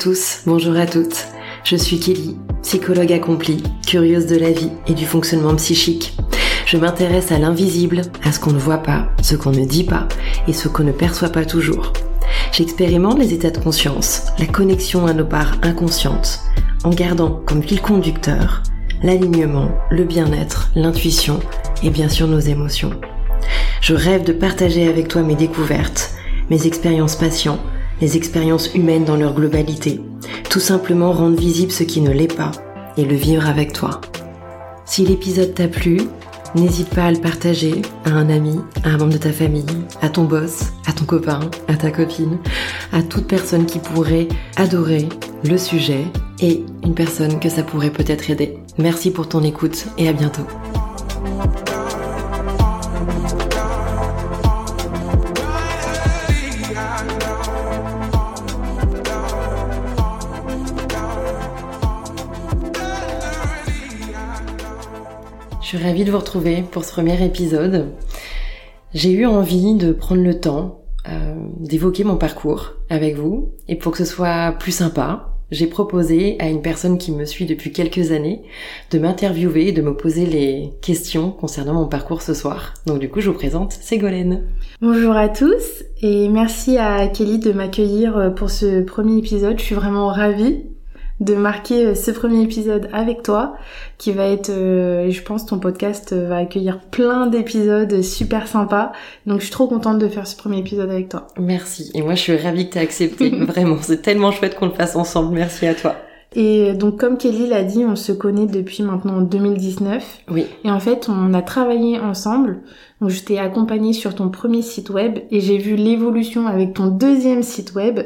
Tous, bonjour à toutes. Je suis Kelly, psychologue accomplie, curieuse de la vie et du fonctionnement psychique. Je m'intéresse à l'invisible, à ce qu'on ne voit pas, ce qu'on ne dit pas et ce qu'on ne perçoit pas toujours. J'expérimente les états de conscience, la connexion à nos parts inconscientes, en gardant comme fil conducteur l'alignement, le bien-être, l'intuition et bien sûr nos émotions. Je rêve de partager avec toi mes découvertes, mes expériences patients, les expériences humaines dans leur globalité, tout simplement rendre visible ce qui ne l'est pas et le vivre avec toi. Si l'épisode t'a plu, n'hésite pas à le partager à un ami, à un membre de ta famille, à ton boss, à ton copain, à ta copine, à toute personne qui pourrait adorer le sujet et une personne que ça pourrait peut-être aider. Merci pour ton écoute et à bientôt. Suis ravie de vous retrouver pour ce premier épisode. J'ai eu envie de prendre le temps euh, d'évoquer mon parcours avec vous et pour que ce soit plus sympa, j'ai proposé à une personne qui me suit depuis quelques années de m'interviewer et de me poser les questions concernant mon parcours ce soir. Donc du coup, je vous présente Ségolène. Bonjour à tous et merci à Kelly de m'accueillir pour ce premier épisode. Je suis vraiment ravie de marquer euh, ce premier épisode avec toi, qui va être, euh, je pense, ton podcast euh, va accueillir plein d'épisodes super sympas. Donc je suis trop contente de faire ce premier épisode avec toi. Merci. Et moi je suis ravie que tu aies accepté. Vraiment, c'est tellement chouette qu'on le fasse ensemble. Merci à toi. Et donc comme Kelly l'a dit, on se connaît depuis maintenant 2019. Oui. Et en fait, on a travaillé ensemble. Donc je t'ai accompagnée sur ton premier site web et j'ai vu l'évolution avec ton deuxième site web.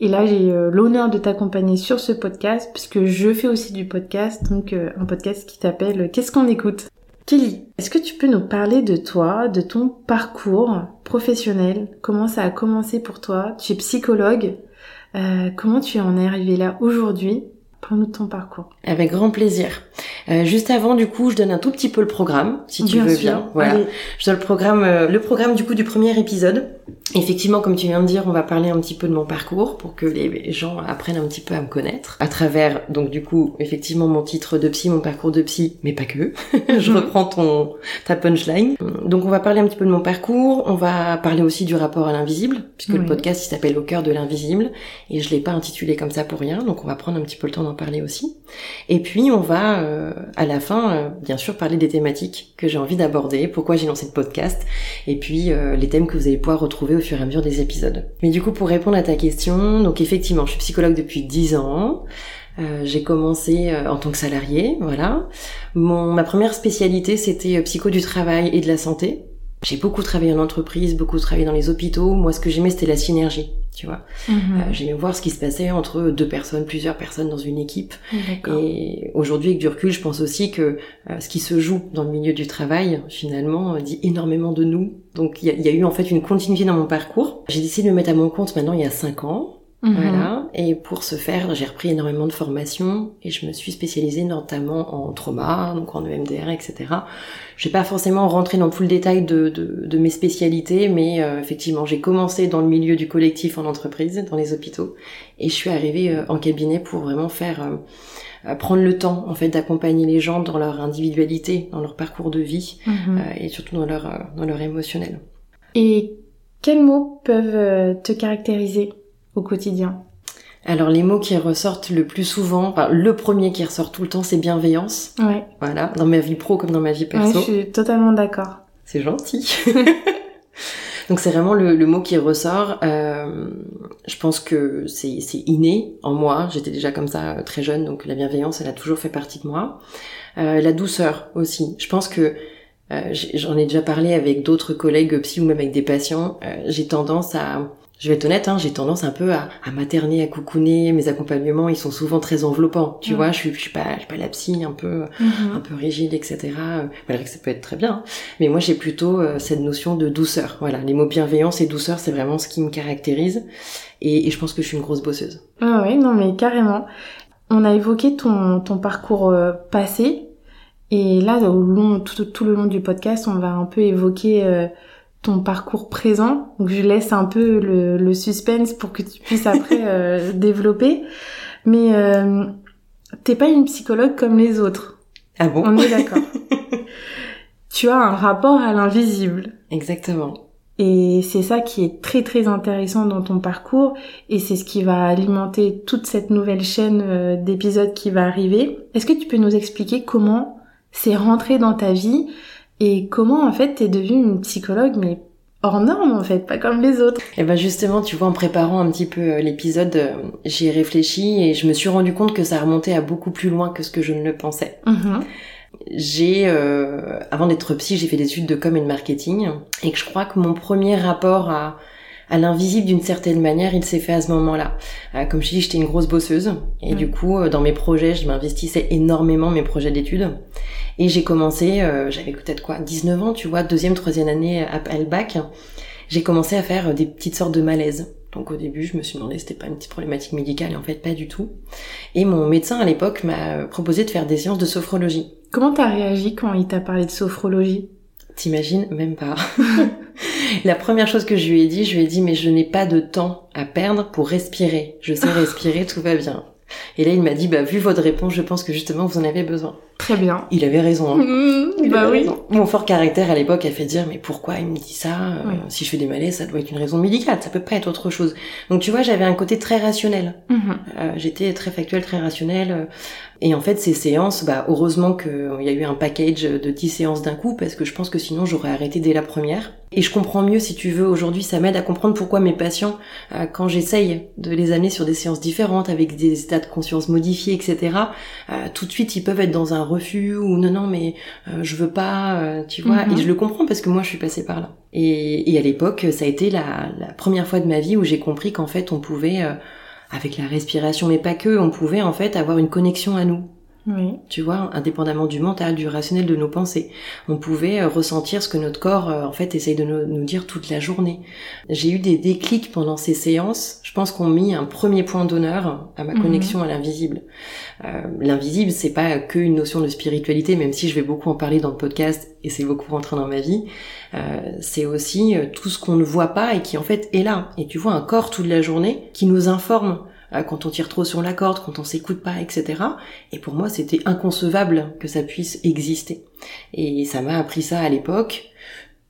Et là, j'ai euh, l'honneur de t'accompagner sur ce podcast puisque je fais aussi du podcast, donc euh, un podcast qui t'appelle Qu'est-ce qu'on écoute? Kelly, est-ce que tu peux nous parler de toi, de ton parcours professionnel? Comment ça a commencé pour toi? Tu es psychologue. Euh, comment tu en es arrivé là aujourd'hui? Parle-nous de ton parcours. Avec grand plaisir. Euh, juste avant, du coup, je donne un tout petit peu le programme, si tu veux bien. Voilà. Je donne le programme, euh, le programme du coup du premier épisode. Effectivement, comme tu viens de dire, on va parler un petit peu de mon parcours pour que les gens apprennent un petit peu à me connaître à travers, donc du coup, effectivement, mon titre de psy, mon parcours de psy, mais pas que. je mhm. reprends ton ta punchline. Donc, on va parler un petit peu de mon parcours. On va parler aussi du rapport à l'invisible, puisque le podcast il s'appelle Au cœur de l'invisible et je l'ai pas intitulé comme ça pour rien. Donc, on va prendre un petit peu le temps parler aussi. Et puis on va euh, à la fin, euh, bien sûr, parler des thématiques que j'ai envie d'aborder, pourquoi j'ai lancé le podcast, et puis euh, les thèmes que vous allez pouvoir retrouver au fur et à mesure des épisodes. Mais du coup, pour répondre à ta question, donc effectivement, je suis psychologue depuis 10 ans. j'ai commencé en tant que salarié, voilà. Mon, ma première spécialité, c'était psycho du travail et de la santé. J'ai beaucoup travaillé en entreprise, beaucoup travaillé dans les hôpitaux. Moi, ce que j'aimais, c'était la synergie, tu vois. Mhm. Euh, j'aimais voir ce qui se passait entre deux personnes, plusieurs personnes dans une équipe. Et aujourd'hui, avec du recul, je pense aussi que euh, ce qui se joue dans le milieu du travail, finalement, dit énormément de nous. Donc, il y, y, a eu en fait une continuité dans mon parcours. J'ai décidé de me mettre à mon compte maintenant il y a cinq ans. Mhm. Voilà. Et pour ce faire, j'ai repris énormément de formations et je me suis spécialisée notamment en trauma, donc en EMDR, etc. Je vais pas forcément rentrer dans tout le détail de, de, de mes spécialités, mais euh, effectivement, j'ai commencé dans le milieu du collectif en entreprise, dans les hôpitaux, et je suis arrivée euh, en cabinet pour vraiment faire euh, prendre le temps en fait d'accompagner les gens dans leur individualité, dans leur parcours de vie mhm. et surtout dans leur dans leur émotionnel. Et quels mots peuvent te caractériser? Au quotidien alors les mots qui ressortent le plus souvent, enfin le premier qui ressort tout le temps, c'est bienveillance. Ouais. Voilà, dans ma vie pro comme dans ma vie perso. Ouais, je suis totalement d'accord. C'est gentil. Donc c'est vraiment le, mot qui ressort. Euh, je pense que c'est inné en moi. J'étais déjà comme ça euh, très jeune, donc la bienveillance, elle a toujours fait partie de moi. Euh, la douceur aussi. Je pense que euh, j'en ai déjà parlé avec d'autres collègues psy ou même avec des patients. Euh, j'ai tendance à je vais être honnête, hein, j'ai tendance un peu à, à, materner, à coucouner. Mes accompagnements, ils sont souvent très enveloppants. Tu vois, je suis, je suis pas, je suis pas la psy un peu, mhm. un peu rigide, etc. Malgré que ça peut être très bien. Hein. Mais moi, j'ai plutôt euh, cette notion de douceur. Voilà, les mots bienveillance et douceur, c'est vraiment ce qui me caractérise. Et, et, je pense que je suis une grosse bosseuse. Ah oui, non mais carrément. On a évoqué ton, ton parcours euh, passé. Et là, au long, tout, tout, le long du podcast, on va un peu évoquer... Euh, ton parcours présent. Donc je laisse un peu le, suspense pour que tu puisses après euh, développer. Mais euh, t'es pas une psychologue comme les autres. Ah bon? On est d'accord. tu as un rapport à l'invisible. Exactement. Et c'est ça qui est très très intéressant dans ton parcours et c'est ce qui va alimenter toute cette nouvelle chaîne euh, d'épisodes qui va arriver. Est-ce que tu peux nous expliquer comment c'est rentré dans ta vie? Et comment en fait t'es devenue une psychologue mais hors norme en fait, pas comme les autres? Et ben justement, tu vois, en préparant un petit peu euh, l'épisode, euh, j'y ai réfléchi et je me suis rendu compte que ça remontait à beaucoup plus loin que ce que je ne le pensais. Mm-hmm j'ai, euh, avant d'être psy, j'ai fait des études de com et de marketing, et que je crois que mon premier rapport à, à l'invisible d'une certaine manière, il s'est fait à ce moment-là. Euh, comme je dis, j'étais une grosse bosseuse, et du coup, dans mes projets, je m'investissais énormément mes projets d'études. Et j'ai commencé, j'avais peut-être quoi, 19 ans, tu vois, deuxième, troisième année à le bac, j'ai commencé à faire des petites sortes de malaises. Donc au début, je me suis demandé si c'était pas une petite problématique médicale, et en fait pas du tout. Et mon médecin à l'époque m'a proposé de faire des séances de sophrologie. Comment t'as réagi quand il t'a parlé de sophrologie? T'imagines? Même pas. la première chose que je lui ai dit, je lui ai dit mais je n'ai pas de temps à perdre pour respirer. Je sais respirer, tout va bien. Et là, il m'a dit, bah, vu votre réponse, je pense que justement, vous en avez besoin. Très bien. Il avait raison. Hein. Mmh, bah oui. Mon fort caractère à l'époque a fait dire, mais pourquoi il me dit ça euh, Si je fais des malaises, ça doit être une raison médicale, ça peut pas être autre chose. Donc tu vois, j'avais un côté très rationnel. Mmh. Euh, J'étais très factuel, très rationnel. Euh, et en fait, ces séances, bah, heureusement qu'il y a eu un package de 10 séances d'un coup, parce que je pense que sinon j'aurais arrêté dès la première. Et je comprends mieux, si tu veux, aujourd'hui, ça m'aide à comprendre pourquoi mes patients, euh, quand j'essaye de les amener sur des séances différentes, avec des états de conscience modifiés, etc., tout de suite, ils peuvent être dans un refus, ou non, non, mais euh, je veux pas, tu vois. Mhm. Et je le comprends parce que moi, je suis passée par là. Et, et à l'époque, ça a été la, la, première fois de ma vie où j'ai compris qu'en fait, on pouvait avec la respiration, mais pas que, on pouvait en fait avoir une connexion à nous. Oui. Tu vois, indépendamment du mental, du rationnel de nos pensées. On pouvait euh, ressentir ce que notre corps, euh, en fait, essaye de nous, dire toute la journée. J'ai eu des déclics pendant ces séances. Je pense qu'on mis un premier point d'honneur à ma mhm. connexion à l'invisible. Euh, l'invisible, c'est pas que une notion de spiritualité, même si je vais beaucoup en parler dans le podcast et c'est beaucoup rentré dans ma vie. c'est aussi tout ce qu'on ne voit pas et qui en fait est là. Et tu vois un corps toute la journée qui nous informe euh, quand on tire trop sur la corde, quand on s'écoute pas, etc. Et pour moi, c'était inconcevable que ça puisse exister. Et ça m'a appris ça à l'époque.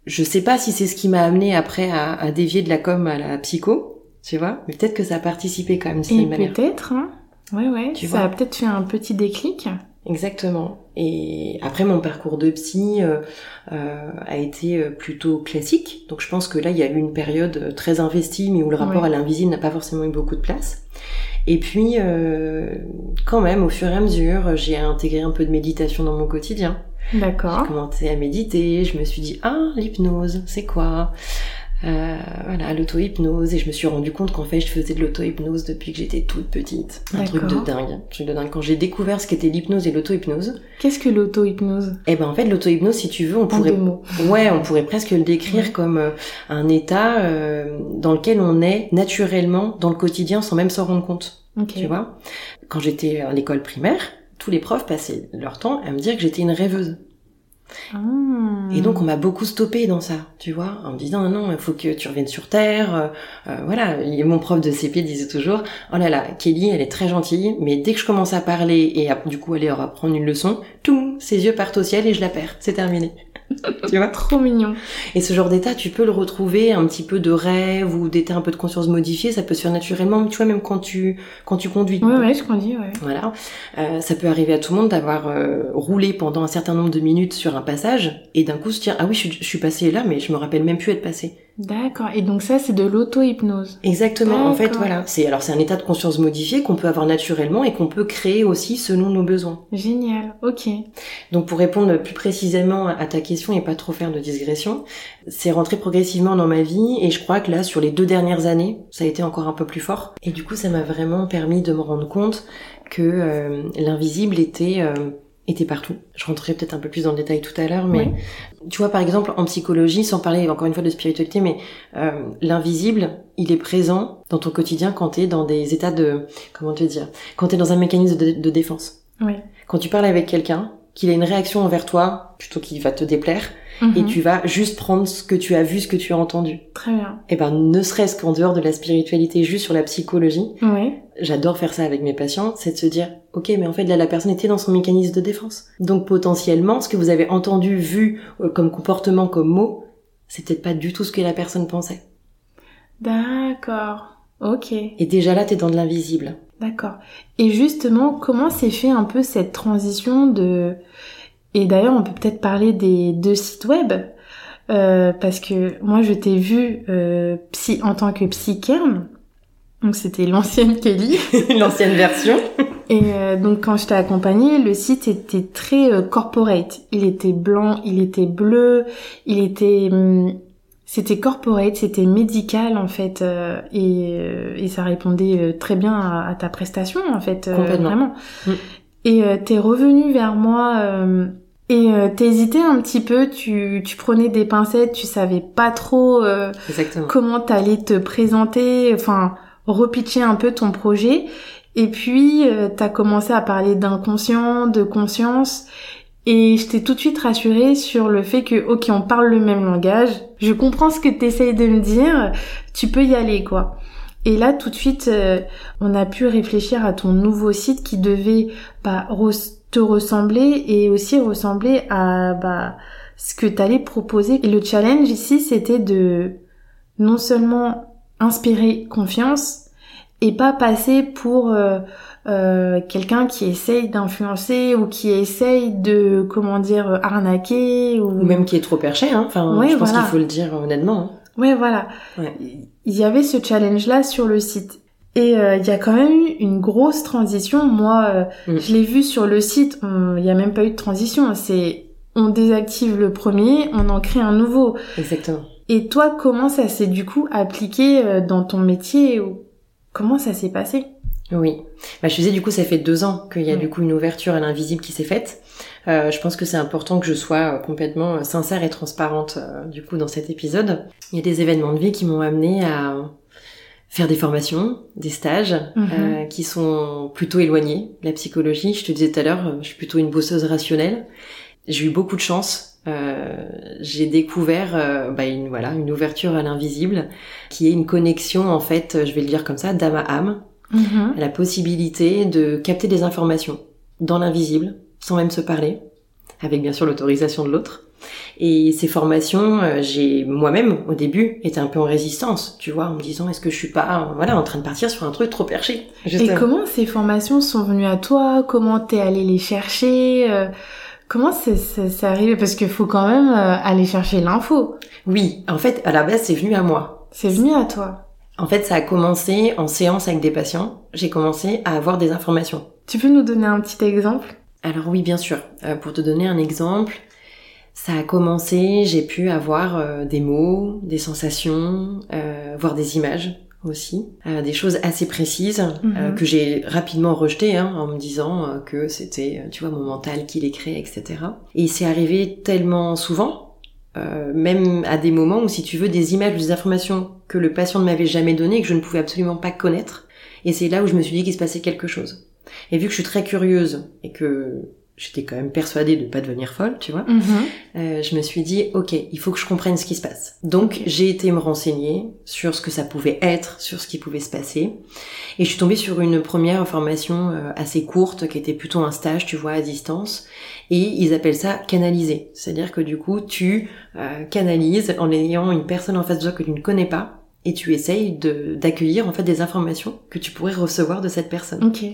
Je sais pas si c'est ce qui m'a amené après à, dévier de la com à la psycho, tu vois, mais peut-être que ça a participé quand même manière. Peut-être, hein. Ouais, ouais. Tu ça a peut-être fait un petit déclic. Exactement. Et après mon parcours de psy euh, euh, a été euh, plutôt classique. Donc je pense que là il y a eu une période très investie, mais où le rapport à l'invisible n'a pas forcément eu beaucoup de place. Et puis quand même, au fur et à mesure, j'ai intégré un peu de méditation dans mon quotidien. D'accord. J'ai commencé à méditer. Je me suis dit ah l'hypnose, c'est quoi? Euh, voilà, l'auto-hypnose et je me suis rendu compte qu'en fait je faisais de l'auto-hypnose depuis que j'étais toute petite. Un truc de dingue. Un truc de dingue. Quand j'ai découvert ce qu'était l'hypnose et l'auto-hypnose. Qu'est-ce que l'auto-hypnose? Eh ben en fait l'auto-hypnose si tu veux on pourrait ouais on pourrait presque le décrire comme euh, un état euh, dans lequel on est naturellement dans le quotidien sans même s'en rendre compte. Tu vois? Quand j'étais à l'école primaire, tous les profs passaient leur temps à me dire que j'étais une rêveuse. Et donc on m'a beaucoup stoppé dans ça, tu vois, en me disant non, non, il faut que tu reviennes sur terre. Euh, euh, voilà, et mon prof de CP disait toujours, oh là là, Kelly, elle est très gentille, mais dès que je commence à parler et du coup aller apprendre une leçon, tout, ses yeux partent au ciel et je la perds, c'est terminé. tu vois Trop mignon. Et ce genre d'état, tu peux le retrouver un petit peu de rêve ou d'état un peu de conscience modifiée, ça peut se faire naturellement, tu vois, même quand tu quand tu conduis. Ouais, ouais, je conduis, ouais. Voilà. Euh, ça peut arriver à tout le monde d'avoir euh, roulé pendant un certain nombre de minutes sur un passage et d'un coup se dire ah oui, je, je suis passé là, mais je me rappelle même plus être passé. D'accord. Et donc ça, c'est de l'auto-hypnose. Exactement. En fait, voilà. C'est alors c'est un état de conscience modifié qu'on peut avoir naturellement et qu'on peut créer aussi selon nos besoins. Génial. Ok. Donc pour répondre plus précisément à ta question et pas trop faire de digression, c'est rentré progressivement dans ma vie et je crois que là, sur les deux dernières années, ça a été encore un peu plus fort. Et du coup, ça m'a vraiment permis de me rendre compte que euh, l'invisible était euh, était partout. Je rentrerai peut-être un peu plus dans le détail tout à l'heure, mais tu vois par exemple en psychologie, sans parler encore une fois de spiritualité, mais euh, l'invisible, il est présent dans ton quotidien quand tu es dans des états de comment te dire, quand tu es dans un mécanisme de, défense. Oui. Quand tu parles avec quelqu'un, qu'il a une réaction envers toi plutôt qu'il va te déplaire et mhm. tu vas juste prendre ce que tu as vu, ce que tu as entendu. Très bien. Et eh ben ne serait-ce qu'en dehors de la spiritualité, juste sur la psychologie. Oui. J'adore faire ça avec mes patients, c'est de se dire OK, mais en fait là la personne était dans son mécanisme de défense. Donc potentiellement ce que vous avez entendu, vu euh, comme comportement, comme mot, c'est peut-être pas du tout ce que la personne pensait. D'accord. Ok. Et déjà là, t'es dans de l'invisible. D'accord. Et justement, comment s'est fait un peu cette transition de... Et d'ailleurs, on peut peut-être parler des deux sites web. Euh, parce que moi, je t'ai vu euh, psy, en tant que psycherme. Donc c'était l'ancienne Kelly. l'ancienne version. Et euh, donc quand je t'ai accompagnée, le site était très euh, corporate. Il était blanc, il était bleu, il était... Hum, c'était corporate, c'était médical en fait, euh, et, euh, et, ça répondait euh, très bien à, ta prestation en fait, vraiment. Mm. Et t'es revenu vers moi et t'hésitais un petit peu, tu, tu prenais des pincettes, tu savais pas trop comment t'allais te présenter, enfin repitcher un peu ton projet. Et puis t'as commencé à parler d'inconscient, de conscience, et je t'ai tout de suite rassurée sur le fait que, ok, on parle le même langage, je comprends ce que tu essayes de me dire, tu peux y aller, quoi. Et là, tout de suite, euh, on a pu réfléchir à ton nouveau site qui devait bah, te ressembler et aussi ressembler à bah, ce que tu allais proposer. Et le challenge ici, c'était de non seulement inspirer confiance et pas passer pour... Euh, euh, quelqu'un qui essaye d'influencer ou qui essaye de comment dire arnaquer ou, même qui est trop perché hein. Enfin je pense qu'il faut le dire honnêtement hein. ouais voilà. Il y avait ce challenge là sur le site et euh, il y a quand même eu une grosse transition moi euh, mm. je l'ai vu sur le site il n'y a même pas eu de transition c'est on désactive le premier on en crée un nouveau exactement et toi comment ça s'est du coup appliqué dans ton métier comment ça s'est passé? Oui. Bah, je disais, du coup, ça fait deux ans qu'il y a du coup une ouverture à l'invisible qui s'est faite. Euh, je pense que c'est important que je sois euh, complètement euh, sincère et transparente du coup dans cet épisode. Il y a des événements de vie qui m'ont amené à faire des formations, des stages mhm. qui sont plutôt éloignés de la psychologie. Je te disais tout à l'heure, je suis plutôt une bosseuse rationnelle. J'ai eu beaucoup de chance. j'ai découvert bah, une voilà une ouverture à l'invisible qui est une connexion en fait, je vais le dire comme ça, d'âme à âme Mhm. la possibilité de capter des informations dans l'invisible, sans même se parler, avec bien sûr l'autorisation de l'autre. Et ces formations, euh, j'ai moi-même au début été un peu en résistance, tu vois, en me disant est-ce que je suis pas, voilà, en train de partir sur un truc trop perché. Et comment ces formations sont venues à toi? Comment t'es allé les chercher? Euh, Comment c'est arrivé Parce qu'il faut quand même euh, aller chercher l'info. Oui, en fait, à la base, c'est venu à moi. C'est venu à toi. En fait, ça a commencé en séance avec des patients. J'ai commencé à avoir des informations. Tu peux nous donner un petit exemple? Alors oui, bien sûr. Euh, pour te donner un exemple, ça a commencé, j'ai pu avoir euh, des mots, des sensations, euh, voir des images aussi, des choses assez précises mhm. que j'ai rapidement rejetées hein, en me disant que c'était, tu vois, mon mental qui les crée, etc. Et c'est arrivé tellement souvent euh, même à des moments où, si tu veux, des images, des informations que le patient ne m'avait jamais données que je ne pouvais absolument pas connaître. Et c'est là où je me suis dit qu'il se passait quelque chose. Et vu que je suis très curieuse et que j'étais quand même persuadée de pas devenir folle, tu vois. Mhm. Euh, je me suis dit, ok, il faut que je comprenne ce qui se passe. Donc j'ai été me renseigner sur ce que ça pouvait être, sur ce qui pouvait se passer, et je suis tombée sur une première formation euh, assez courte qui était plutôt un stage, tu vois, à distance, et ils appellent ça canaliser. C'est-à-dire que du coup, tu euh, canalises en ayant une personne en face de toi que tu ne connais pas, et tu essayes d'accueillir en fait des informations que tu pourrais recevoir de cette personne. Ok.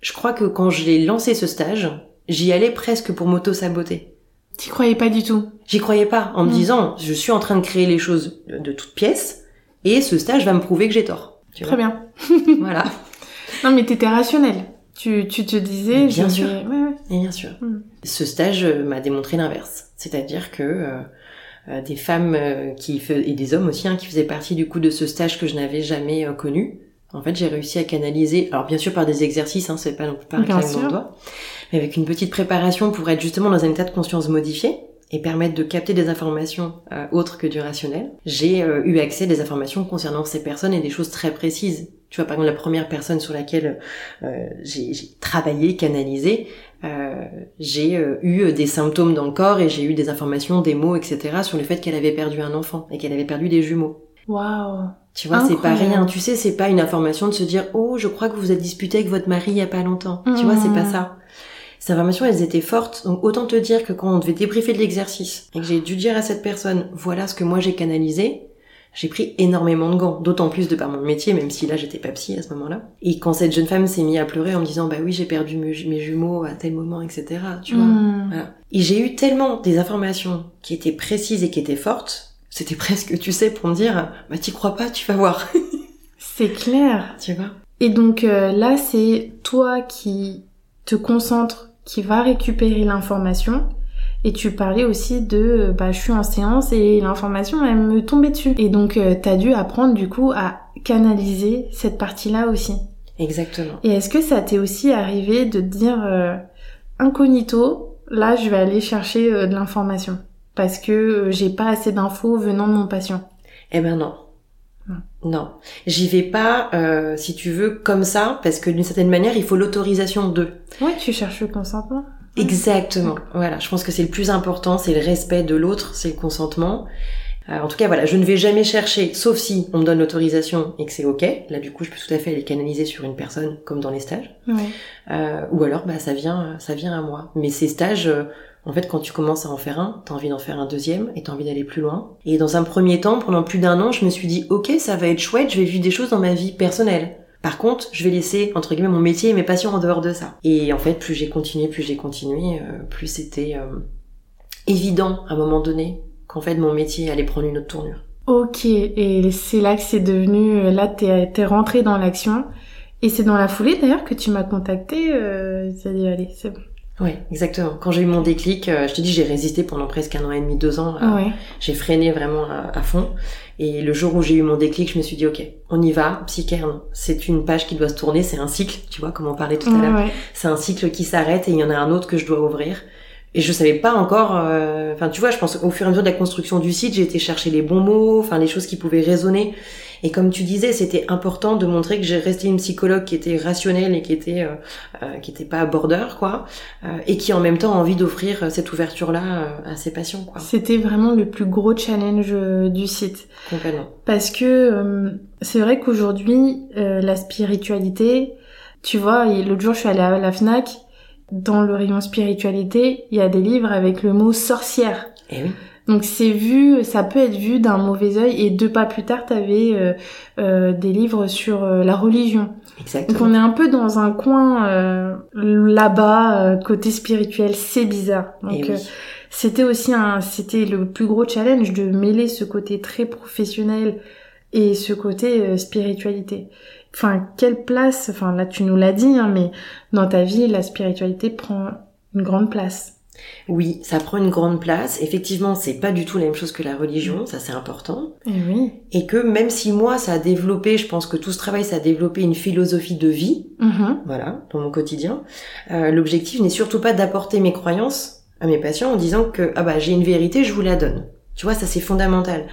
Je crois que quand j'ai lancé ce stage, j'y allais presque pour m'auto-saboter. T'y croyais pas du tout J'y croyais pas, en me mm. disant, je suis en train de créer les choses de toutes pièces, et ce stage va me prouver que j'ai tort. Très bien. voilà. Non mais t'étais rationnel. Tu, tu te disais... Bien sûr. Ouais, ouais. bien sûr. Mm. Ce stage euh, m'a démontré l'inverse. C'est-à-dire que euh, euh, des femmes qui et des hommes aussi hein, qui faisaient partie du coup de ce stage que je n'avais jamais connu, en fait j'ai réussi à canaliser, alors bien sûr par des exercices, hein, c'est pas non plus par un doigts, mais avec une petite préparation pour être justement dans un état de conscience modifié et permettre de capter des informations euh, autres que du rationnel, j'ai euh, eu accès à des informations concernant ces personnes et des choses très précises. Tu vois, par exemple, la première personne sur laquelle euh, j'ai travaillé, canalisé, euh, j'ai euh, eu des symptômes dans le corps et j'ai eu des informations, des mots, etc. sur le fait qu'elle avait perdu un enfant et qu'elle avait perdu des jumeaux. Waouh. Tu vois, c'est pas rien. Tu sais, c'est pas une information de se dire oh, je crois que vous êtes disputé avec votre mari il y a pas longtemps. Tu vois, c'est pas mmh. ça. Ces informations, elles étaient fortes. Donc autant te dire que quand on devait débriefer de l'exercice et que j'ai dû dire à cette personne voilà ce que moi j'ai canalisé, j'ai pris énormément de gants, d'autant plus de par mon métier, même si là j'étais pas psy à ce moment-là. Et quand cette jeune femme s'est mise à pleurer en me disant bah oui j'ai perdu mes jumeaux à tel moment, etc. Tu vois. Hmm. Voilà. Et j'ai eu tellement des informations qui étaient précises et qui étaient fortes, c'était presque, tu sais, pour me dire bah t'y crois pas, tu vas voir. C'est clair. Tu vois. Et donc euh, là c'est toi qui te concentres, qui va récupérer l'information et tu parlais aussi de, bah, je suis en séance et l'information, elle me tombait dessus. Et donc, euh, t'as dû apprendre, du coup, à canaliser cette partie-là aussi. Exactement. Et est-ce que ça t'est aussi arrivé de te dire, euh, incognito, là, je vais aller chercher euh, de l'information? Parce que j'ai pas assez d'infos venant de mon patient Eh ben non. Non, j'y vais pas, si tu veux, comme ça, parce que d'une certaine manière, il faut l'autorisation d'eux. Ouais, tu cherches le consentement. Exactement. Voilà, je pense que c'est le plus important, c'est le respect de l'autre, c'est le consentement. Euh, en tout cas, voilà, je ne vais jamais chercher, sauf si on me donne l'autorisation et que c'est ok. Là, du coup, je peux tout à fait les canaliser sur une personne, comme dans les stages. Euh, ou alors, bah, ça vient, ça vient à moi. Mais ces stages, euh, en fait, quand tu commences à en faire un, t'as envie d'en faire un deuxième et t'as envie d'aller plus loin. Et dans un premier temps, pendant plus d'un an, je me suis dit, ok, ça va être chouette, je vais vivre des choses dans ma vie personnelle. Par contre, je vais laisser, entre guillemets, mon métier et mes passions en dehors de ça. Et en fait, plus j'ai continué, plus j'ai continué, euh, plus c'était euh, évident à un moment donné qu'en fait mon métier allait prendre une autre tournure. Ok, et c'est là que c'est devenu, euh, là t'es es rentré dans l'action. Et c'est dans la foulée d'ailleurs que tu m'as contacté, euh, dit allez, c'est bon. Oui, exactement. Quand j'ai eu mon déclic, je te dis, j'ai résisté pendant presque un an et demi, deux ans. J'ai freiné vraiment à, fond. Et le jour où j'ai eu mon déclic, je me suis dit, ok, on y va, Psycherne, c'est une page qui doit se tourner, c'est un cycle, tu vois, comme on parlait tout à l'heure. C'est un cycle qui s'arrête et il y en a un autre que je dois ouvrir. Et je savais pas encore, euh, enfin tu vois, je pense au fur et à mesure de la construction du site, j'ai été chercher les bons mots, enfin les choses qui pouvaient résonner. Et comme tu disais, c'était important de montrer que j'ai resté une psychologue qui était rationnelle et qui était euh, euh, qui était pas border quoi, euh, et qui en même temps a envie d'offrir cette ouverture là à ses patients quoi. C'était vraiment le plus gros challenge du site. Complètement. Parce que c'est vrai qu'aujourd'hui la spiritualité, tu vois, l'autre jour je suis allée à la Fnac, dans le rayon spiritualité, il y a des livres avec le mot sorcière. Eh oui. Donc c'est vu, ça peut être vu d'un mauvais œil. Et deux pas plus tard, t'avais euh, euh, des livres sur euh, la religion. Exactement. Donc on est un peu dans un coin euh, là-bas euh, côté spirituel. C'est bizarre. Donc eh c'était aussi un, c'était le plus gros challenge de mêler ce côté très professionnel et ce côté spiritualité. Enfin, quelle place, enfin là tu nous l'as dit, hein, mais dans ta vie, la spiritualité prend une grande place. Oui, ça prend une grande place. Effectivement, c'est pas du tout la même chose que la religion, ça c'est important. Et eh oui. Et que même si moi ça a développé, je pense que tout ce travail ça a développé une philosophie de vie, mm-hmm. voilà, dans mon quotidien. Euh, L'objectif n'est surtout pas d'apporter mes croyances à mes patients en disant que ah bah j'ai une vérité, je vous la donne. Tu vois, ça c'est fondamental.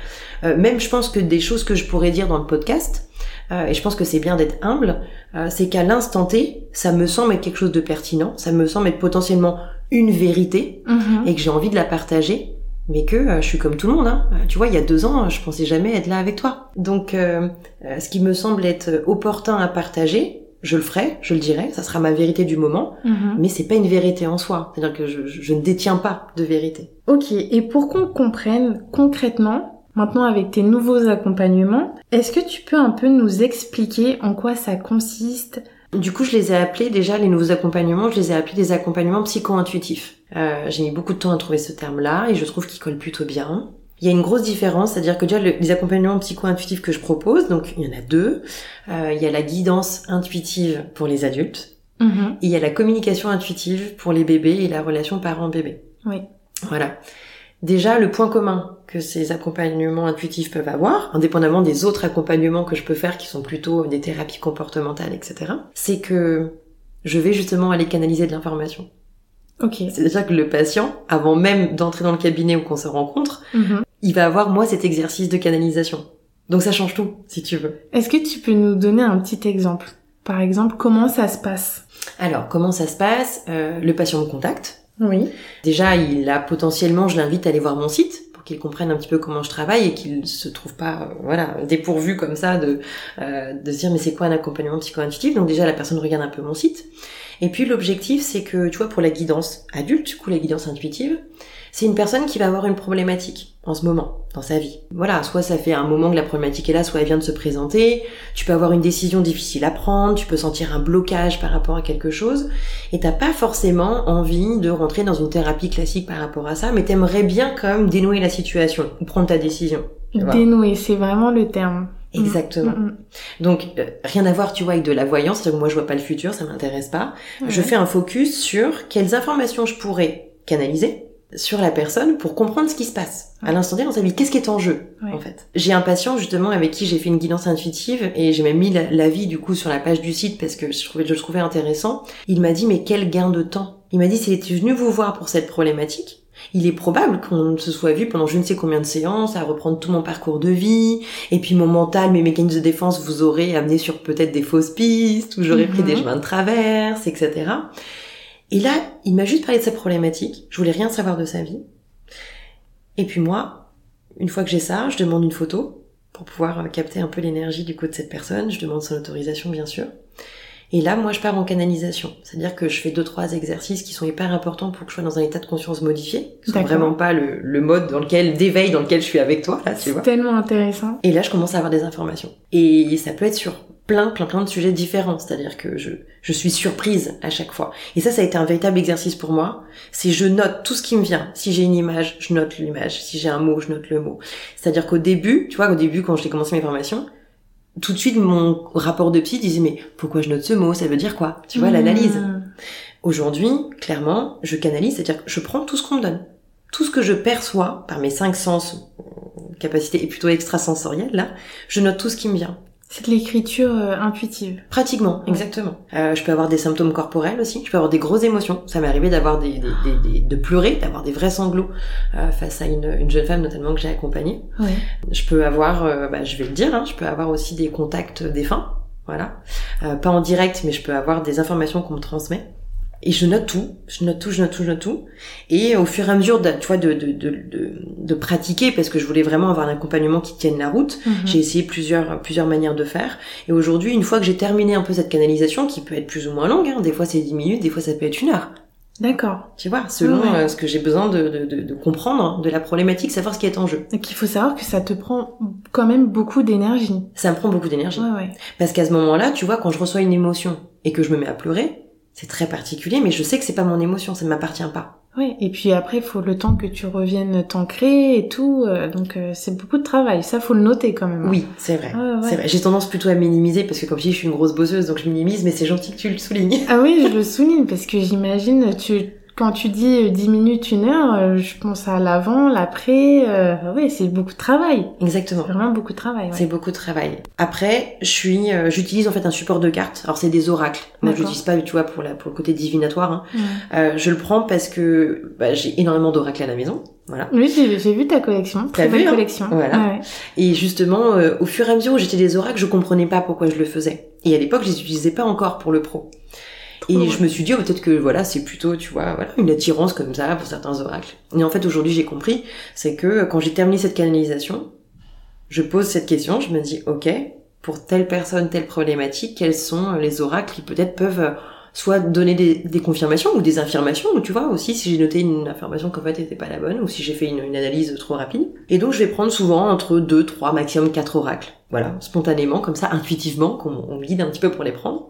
Euh, même je pense que des choses que je pourrais dire dans le podcast, euh, et je pense que c'est bien d'être humble, euh, c'est qu'à l'instant T, ça me semble être quelque chose de pertinent, ça me semble être potentiellement une vérité, mhm. et que j'ai envie de la partager, mais que euh, je suis comme tout le monde. Hein. Tu vois, il y a deux ans, je pensais jamais être là avec toi. Donc, ce qui me semble être opportun à partager, je le ferai, je le dirai, ça sera ma vérité du moment, mhm. mais c'est pas une vérité en soi. C'est-à-dire que je, je ne détiens pas de vérité. Ok, et pour qu'on comprenne concrètement, Maintenant, avec tes nouveaux accompagnements, est-ce que tu peux un peu nous expliquer en quoi ça consiste Du coup, je les ai appelés déjà les nouveaux accompagnements, je les ai appelés des accompagnements psycho-intuitifs. Euh, j'ai mis beaucoup de temps à trouver ce terme-là et je trouve qu'il colle plutôt bien. Il y a une grosse différence, c'est-à-dire que déjà les accompagnements psycho-intuitifs que je propose, donc il y en a deux. Euh, il y a la guidance intuitive pour les adultes mm-hmm. et il y a la communication intuitive pour les bébés et la relation parent-bébé. Oui. Voilà. Déjà, le point commun que ces accompagnements intuitifs peuvent avoir, indépendamment des autres accompagnements que je peux faire qui sont plutôt des thérapies comportementales, etc., c'est que je vais justement aller canaliser de l'information. Ok. C'est-à-dire que le patient, avant même d'entrer dans le cabinet où qu'on se rencontre, mhm. il va avoir moi cet exercice de canalisation. Donc ça change tout, si tu veux. Est-ce que tu peux nous donner un petit exemple? Par exemple, comment ça se passe? Alors, comment ça se passe? Euh, Le patient me contacte. Oui. Déjà, il a potentiellement, je l'invite à aller voir mon site pour qu'il comprenne un petit peu comment je travaille et qu'il se trouve pas, euh, voilà, dépourvu comme ça de euh, de se dire mais c'est quoi un accompagnement psycho-intuitif? Donc déjà, la personne regarde un peu mon site. Et puis l'objectif, c'est que tu vois, pour la guidance adulte, du la guidance intuitive, c'est une personne qui va avoir une problématique en ce moment dans sa vie. Voilà, soit ça fait un moment que la problématique est là, soit elle vient de se présenter, tu peux avoir une décision difficile à prendre, tu peux sentir un blocage par rapport à quelque chose, et t'as pas forcément envie de rentrer dans une thérapie classique par rapport à ça, mais t'aimerais bien quand même dénouer la situation, ou prendre ta décision. Dénouer, c'est vraiment le terme. Exactement. Mm, mm, mm. Donc euh, rien à voir, tu vois, avec de la voyance. Que moi je vois pas le futur, ça m'intéresse pas. Je fais un focus sur quelles informations je pourrais canaliser sur la personne pour comprendre ce qui se passe à l'instant T dans sa vie. Qu'est-ce qui est en jeu, en fait? J'ai un patient justement avec qui j'ai fait une guidance intuitive et j'ai même mis l'avis du coup sur la page du site parce que je trouvais, je le trouvais intéressant. Il m'a dit mais quel gain de temps? Il m'a dit s'il était venu vous voir pour cette problématique, il est probable qu'on se soit vu pendant je ne sais combien de séances, à reprendre tout mon parcours de vie, et puis mon mental, mes mécanismes de défense vous auraient amené sur peut-être des fausses pistes, ou j'aurais pris des mhm. chemins de traverse, etc. Et là, il m'a juste parlé de sa problématique. Je voulais rien savoir de sa vie. Et puis moi, une fois que j'ai ça, je demande une photo pour pouvoir euh, capter un peu l'énergie du coup de cette personne. Je demande son autorisation, bien sûr. Et là, moi, je pars en canalisation. C'est-à-dire que je fais deux, trois exercices qui sont hyper importants pour que je sois dans un état de conscience modifié. Ce vraiment pas le, le, mode dans lequel, d'éveil dans lequel je suis avec toi, là, tu vois. tellement intéressant. Et là, je commence à avoir des informations. Et ça peut être sur plein, plein, plein de sujets différents. C'est-à-dire que je, je suis surprise à chaque fois. Et ça, ça a été un véritable exercice pour moi. C'est je note tout ce qui me vient. Si j'ai une image, je note l'image. Si j'ai un mot, je note le mot. C'est-à-dire qu'au début, tu vois, au début, quand j'ai commencé mes formations, tout de suite, mon rapport de psy disait, mais pourquoi je note ce mot? Ça veut dire quoi? Tu vois, l'analyse. Mmh. Aujourd'hui, clairement, je canalise, c'est-à-dire que je prends tout ce qu'on me donne. Tout ce que je perçois par mes cinq sens, capacité et plutôt extrasensorielle, là, je note tout ce qui me vient. C'est de l'écriture euh, intuitive. Pratiquement, exactement. Euh, je peux avoir des symptômes corporels aussi. Je peux avoir des grosses émotions. Ça m'est arrivé d'avoir des, des, des, de pleurer, d'avoir des vrais sanglots euh, face à une, une, jeune femme notamment que j'ai accompagnée. Ouais. Je peux avoir, euh, bah, je vais le dire, hein, je peux avoir aussi des contacts défunts. Voilà. Euh, pas en direct, mais je peux avoir des informations qu'on me transmet et je note tout, je note tout, je note tout, je note tout. Et au fur et à mesure, de, tu vois, de, de, de, de, pratiquer, parce que je voulais vraiment avoir un accompagnement qui tienne la route, mhm. j'ai essayé plusieurs, plusieurs manières de faire. Et aujourd'hui, une fois que j'ai terminé un peu cette canalisation, qui peut être plus ou moins longue, hein, des fois c'est 10 minutes, des fois ça peut être une heure. D'accord. Tu vois, selon euh, ce que j'ai besoin de, de, de, comprendre de la problématique, savoir ce qui est en jeu. Donc il faut savoir que ça te prend quand même beaucoup d'énergie. Ça me prend beaucoup d'énergie. Ouais, ouais. Parce qu'à ce moment-là, tu vois, quand je reçois une émotion et que je me mets à pleurer, c'est très particulier, mais je sais que c'est pas mon émotion, ça ne m'appartient pas. Oui, et puis après, il faut le temps que tu reviennes t'ancrer et tout, euh, donc euh, c'est beaucoup de travail. Ça, faut le noter quand même. Oui, c'est vrai. C'est vrai. J'ai tendance plutôt à minimiser parce que comme je dis, je suis une grosse bosseuse, donc je minimise, mais c'est gentil que tu le soulignes. Ah oui, je le souligne parce que j'imagine, tu quand tu dis 10 euh, minutes, une heure, euh, je pense à l'avant, l'après. Euh, oui, c'est beaucoup de travail. Exactement. C'est vraiment beaucoup de travail. C'est beaucoup de travail. Après, je suis, j'utilise en fait un support de cartes. Alors c'est des oracles. Moi, je l'utilise pas, tu vois, pour la pour le côté divinatoire. Hein. je le prends parce que bah, j'ai énormément d'oracles à la maison. Voilà. Oui, j'ai vu ta collection. Très belle hein collection. Voilà. Et justement, au fur et à mesure où j'étais des oracles, je comprenais pas pourquoi je le faisais. Et à l'époque, je les utilisais pas encore pour le pro. Et je me suis dit, oh, peut-être que voilà, c'est plutôt, tu vois, voilà, une attirance comme ça pour certains oracles. Et en fait, aujourd'hui, j'ai compris, c'est que quand j'ai terminé cette canalisation, je pose cette question, je me dis, ok, pour telle personne, telle problématique, quels sont les oracles qui peut-être peuvent euh, soit donner des, des, confirmations ou des affirmations, ou tu vois, aussi si j'ai noté une affirmation qu'en fait n'était pas la bonne, ou si j'ai fait une, une, analyse trop rapide. Et donc je vais prendre souvent entre deux, trois, maximum quatre oracles. Voilà, spontanément, comme ça, intuitivement, qu'on on guide un petit peu pour les prendre.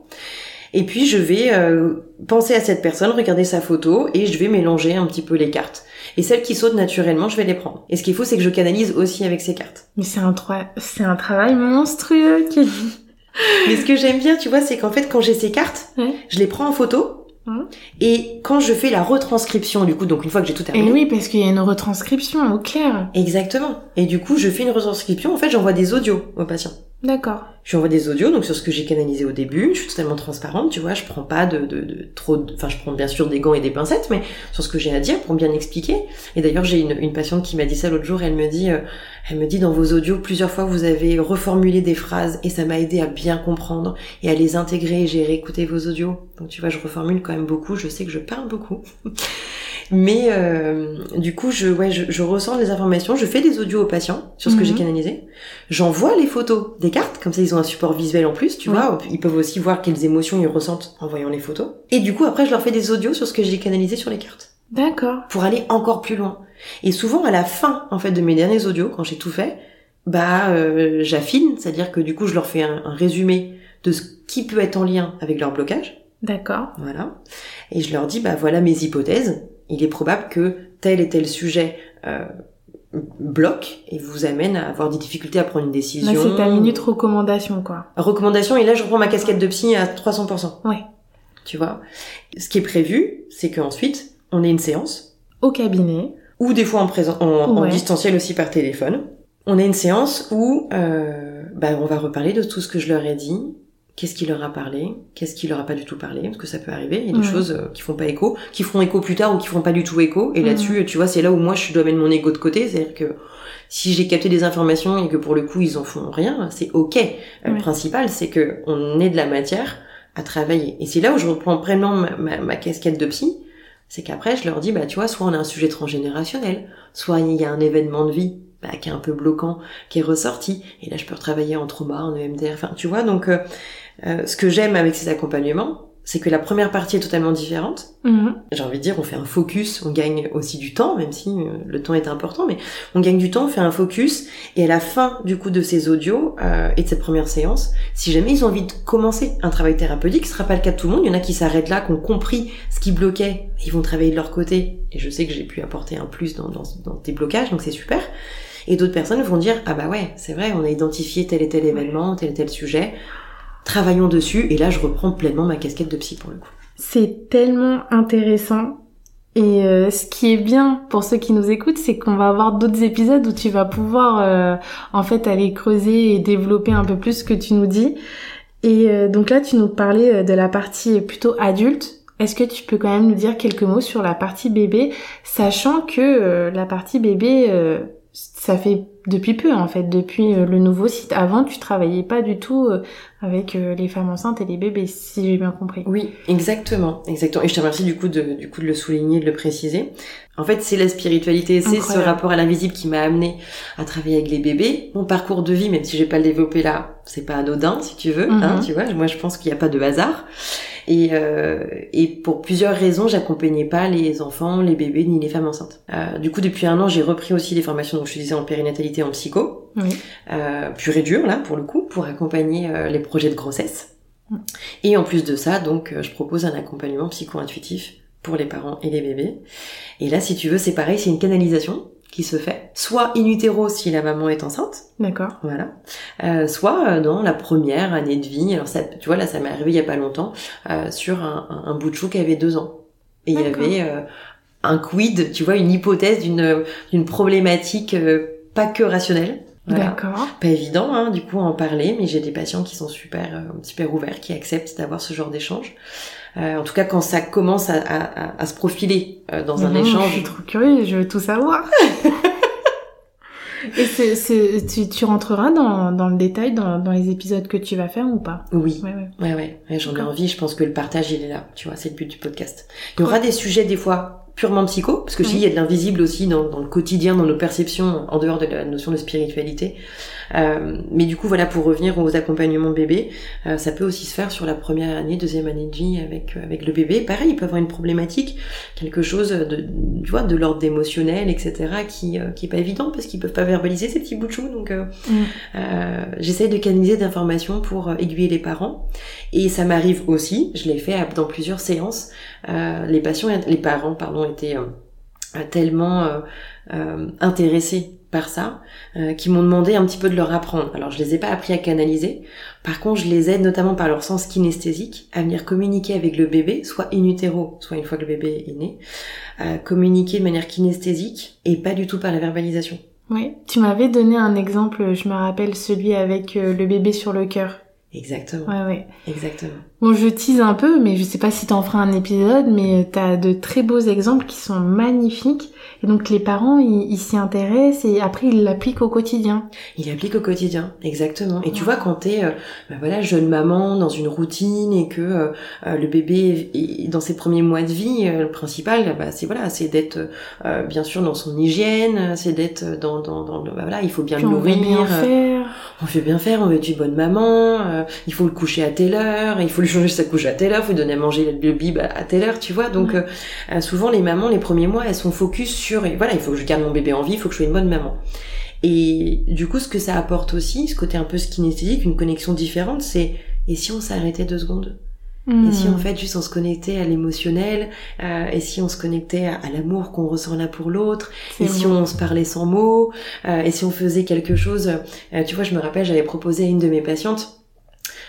Et puis je vais euh, penser à cette personne, regarder sa photo et je vais mélanger un petit peu les cartes. Et celles qui sautent naturellement, je vais les prendre. Et ce qu'il faut, c'est que je canalise aussi avec ces cartes. Mais c'est un, c'est un travail monstrueux, qui Mais ce que j'aime bien, tu vois, c'est qu'en fait, quand j'ai ces cartes, je les prends en photo et quand je fais la retranscription, du coup, donc une fois que j'ai tout terminé. Et oui, parce qu'il y a une retranscription au clair. Exactement. Et du coup, je fais une retranscription. En fait, j'envoie des audios aux patients D'accord. Je lui envoie des audios, donc sur ce que j'ai canalisé au début, je suis totalement transparente, tu vois, je prends pas de, de, de trop, enfin je prends bien sûr des gants et des pincettes, mais sur ce que j'ai à dire pour bien expliquer. Et d'ailleurs j'ai une, une patiente qui m'a dit ça l'autre jour, elle me dit, euh, elle me dit dans vos audios plusieurs fois vous avez reformulé des phrases et ça m'a aidé à bien comprendre et à les intégrer. J'ai réécouté vos audios, donc tu vois, je reformule quand même beaucoup. Je sais que je parle beaucoup. Mais euh, du coup, je, ouais, je, je, ressens les informations, je fais des audios aux patients sur ce que j'ai mhm. canalisé. J'envoie les photos des cartes, comme ça ils ont un support visuel en plus, tu vois. Ils peuvent aussi voir quelles émotions ils ressentent en voyant les photos. Et du coup, après, je leur fais des audios sur ce que j'ai canalisé sur les cartes. D'accord. Pour aller encore plus loin. Et souvent, à la fin, en fait, de mes derniers audios, quand j'ai tout fait, bah, euh, j'affine, c'est-à-dire que du coup, je leur fais un, un résumé de ce qui peut être en lien avec leur blocage. D'accord. Voilà. Et je leur dis, bah voilà mes hypothèses il est probable que tel et tel sujet euh, bloque et vous amène à avoir des difficultés à prendre une décision. Là, c'est ta minute recommandation, quoi. Recommandation, et là, je reprends ma casquette de psy à 300%. Ouais. Tu vois? Ce qui est prévu, c'est qu'ensuite, on ait une séance. Au cabinet. Ou des fois en, présent, en, distanciel aussi par téléphone. On a une séance où euh, bah, on va reparler de tout ce que je leur ai dit, qu'est-ce qui leur a parlé, qu'est-ce qui leur a pas du tout parlé, parce que ça peut arriver, il y a des choses euh, qui font pas écho, qui feront écho plus tard ou qui feront pas du tout écho, et là-dessus, tu vois, c'est là où moi je dois mettre mon ego de côté, c'est-à-dire que si j'ai capté des informations et que pour le coup ils en font rien, c'est ok. Le principal, c'est que on ait de la matière à travailler. Et c'est là où je reprends pleinement ma, ma, casquette de psy, c'est qu'après je leur dis, bah tu vois, soit on a un sujet transgénérationnel, soit il y a un événement de vie bah, qui est un peu bloquant, qui est ressorti, et là je peux retravailler en trauma, en EMDR, enfin tu vois, donc euh, euh, ce que j'aime avec ces accompagnements, c'est que la première partie est totalement différente. Mhm. J'ai envie de dire, on fait un focus, on gagne aussi du temps, même si euh, le temps est important, mais on gagne du temps, on fait un focus, et à la fin du coup de ces audios euh, et de cette première séance, si jamais ils ont envie de commencer un travail thérapeutique, ce sera pas le cas de tout le monde. Il y en a qui s'arrêtent là, qui ont compris ce qui bloquait, ils vont travailler de leur côté, et je sais que j'ai pu apporter un plus dans, dans, dans des blocages, donc c'est super. Et d'autres personnes vont dire, ah bah ouais, c'est vrai, on a identifié tel et tel événement, tel et tel sujet travaillons dessus. Et là, je reprends pleinement ma casquette de psy pour le coup. C'est tellement intéressant. Et euh, ce qui est bien pour ceux qui nous écoutent, c'est qu'on va avoir d'autres épisodes où tu vas pouvoir euh, en fait aller creuser et développer un peu plus ce que tu nous dis. Et euh, donc là, tu nous parlais de la partie plutôt adulte. Est-ce que tu peux quand même nous dire quelques mots sur la partie bébé, sachant que la partie bébé, ça fait depuis peu en fait, depuis euh, le nouveau site. Avant, tu travaillais pas du tout euh, avec euh, les femmes enceintes et les bébés, si j'ai bien compris. Oui, exactement, exactement. Et je te remercie du coup de, du coup de le souligner, de le préciser. En fait, c'est la spiritualité, c'est ce rapport à l'invisible qui m'a amené à travailler avec les bébés. Mon parcours de vie, même si je vais pas le développer là, c'est pas anodin, si tu veux. hein, mhm. tu vois, moi je pense qu'il n'y a pas de hasard. Et, euh, et pour plusieurs raisons, j'accompagnais pas les enfants, les bébés ni les femmes enceintes. Euh, du coup, depuis un an, j'ai repris aussi les formations, donc je disais en périnatalité, en psycho, oui. euh, pur et dur là pour le coup, pour accompagner euh, les projets de grossesse. Et en plus de ça, donc, euh, je propose un accompagnement psycho-intuitif pour les parents et les bébés. Et là, si tu veux, c'est pareil, c'est une canalisation qui se fait, soit in utero si la maman est enceinte. D'accord. Voilà. Euh, soit dans la première année de vie. Alors ça, tu vois, là, ça m'est arrivé il y a pas longtemps euh, sur un, un, bout de chou qui avait deux ans. Et il y avait euh, un quid, tu vois, une hypothèse d'une d'une problématique pas que rationnelle. D'accord. Pas évident, hein, du coup, à en parler, mais j'ai des patients qui sont super, super ouverts, qui acceptent d'avoir ce genre d'échange. Euh, en tout cas, quand ça commence à, à, à se profiler euh, dans un échange. Je suis trop curieuse, je veux tout savoir. Et c'est, c'est, tu, tu rentreras dans, dans le détail dans, dans les épisodes que tu vas faire ou pas? Oui. Ouais, ouais. ouais, ouais. J'en ai envie. Je pense que le partage, il est là. Tu vois, c'est le but du podcast. Il y aura des sujets, des fois, purement psycho, parce que si, il y a de l'invisible aussi dans, dans, le quotidien, dans nos perceptions, en dehors de la notion de spiritualité. Euh, mais du coup, voilà, pour revenir aux accompagnements bébés, euh, ça peut aussi se faire sur la première année, deuxième année de vie avec euh, avec le bébé. Pareil, il peut avoir une problématique, quelque chose de, tu vois, de l'ordre émotionnel, etc., qui qui est pas évident parce qu'ils peuvent pas verbaliser ces petits bouts de chou. Donc, mm. j'essaye de canaliser d'informations pour aiguiller les parents. Et ça m'arrive aussi, je l'ai fait dans plusieurs séances. les patients, les parents, pardon, étaient tellement intéressés par ça, euh, qui m'ont demandé un petit peu de leur apprendre. Alors je les ai pas appris à canaliser, par contre je les aide notamment par leur sens kinesthésique à venir communiquer avec le bébé, soit in utero, soit une fois que le bébé est né, communiquer de manière kinesthésique et pas du tout par la verbalisation. Oui, tu m'avais donné un exemple, je me rappelle celui avec le bébé sur le cœur. Exactement. Ouais, ouais. Exactement. Bon, je tease un peu, mais je sais pas si t'en feras un épisode, mais t'as de très beaux exemples qui sont magnifiques. Et donc les parents, ils s'y intéressent et après ils l'appliquent au quotidien. Ils l'appliquent au quotidien, exactement. Et tu vois, quand t'es, euh, bah voilà, jeune maman dans une routine et que euh, euh, le bébé est dans ses premiers mois de vie, le principal, bah, c'est voilà, c'est d'être bien sûr dans son hygiène, c'est d'être dans, dans, dans bah, voilà, il faut bien le nourrir. On fait bien faire. On fait bien faire, on veut être une bonne maman. il faut le coucher à telle heure, il faut lui changer sa couche à telle heure, faut lui donner à manger le bib à telle heure, tu vois. Donc souvent les mamans, les premiers mois, elles sont focus sur et voilà, il faut que je garde mon bébé en vie, il faut que je sois une bonne maman. Et du coup, ce que ça apporte aussi, ce côté un peu kinesthésique, une connexion différente, c'est et si on s'arrêtait deux secondes? Et si hmm. en fait juste on se connectait à l'émotionnel euh, Et si on se connectait à, l'amour qu'on ressent l'un pour l'autre Et si on se parlait sans mots euh, Et si on faisait quelque chose euh, Tu vois, je me rappelle, j'avais proposé à une de mes patientes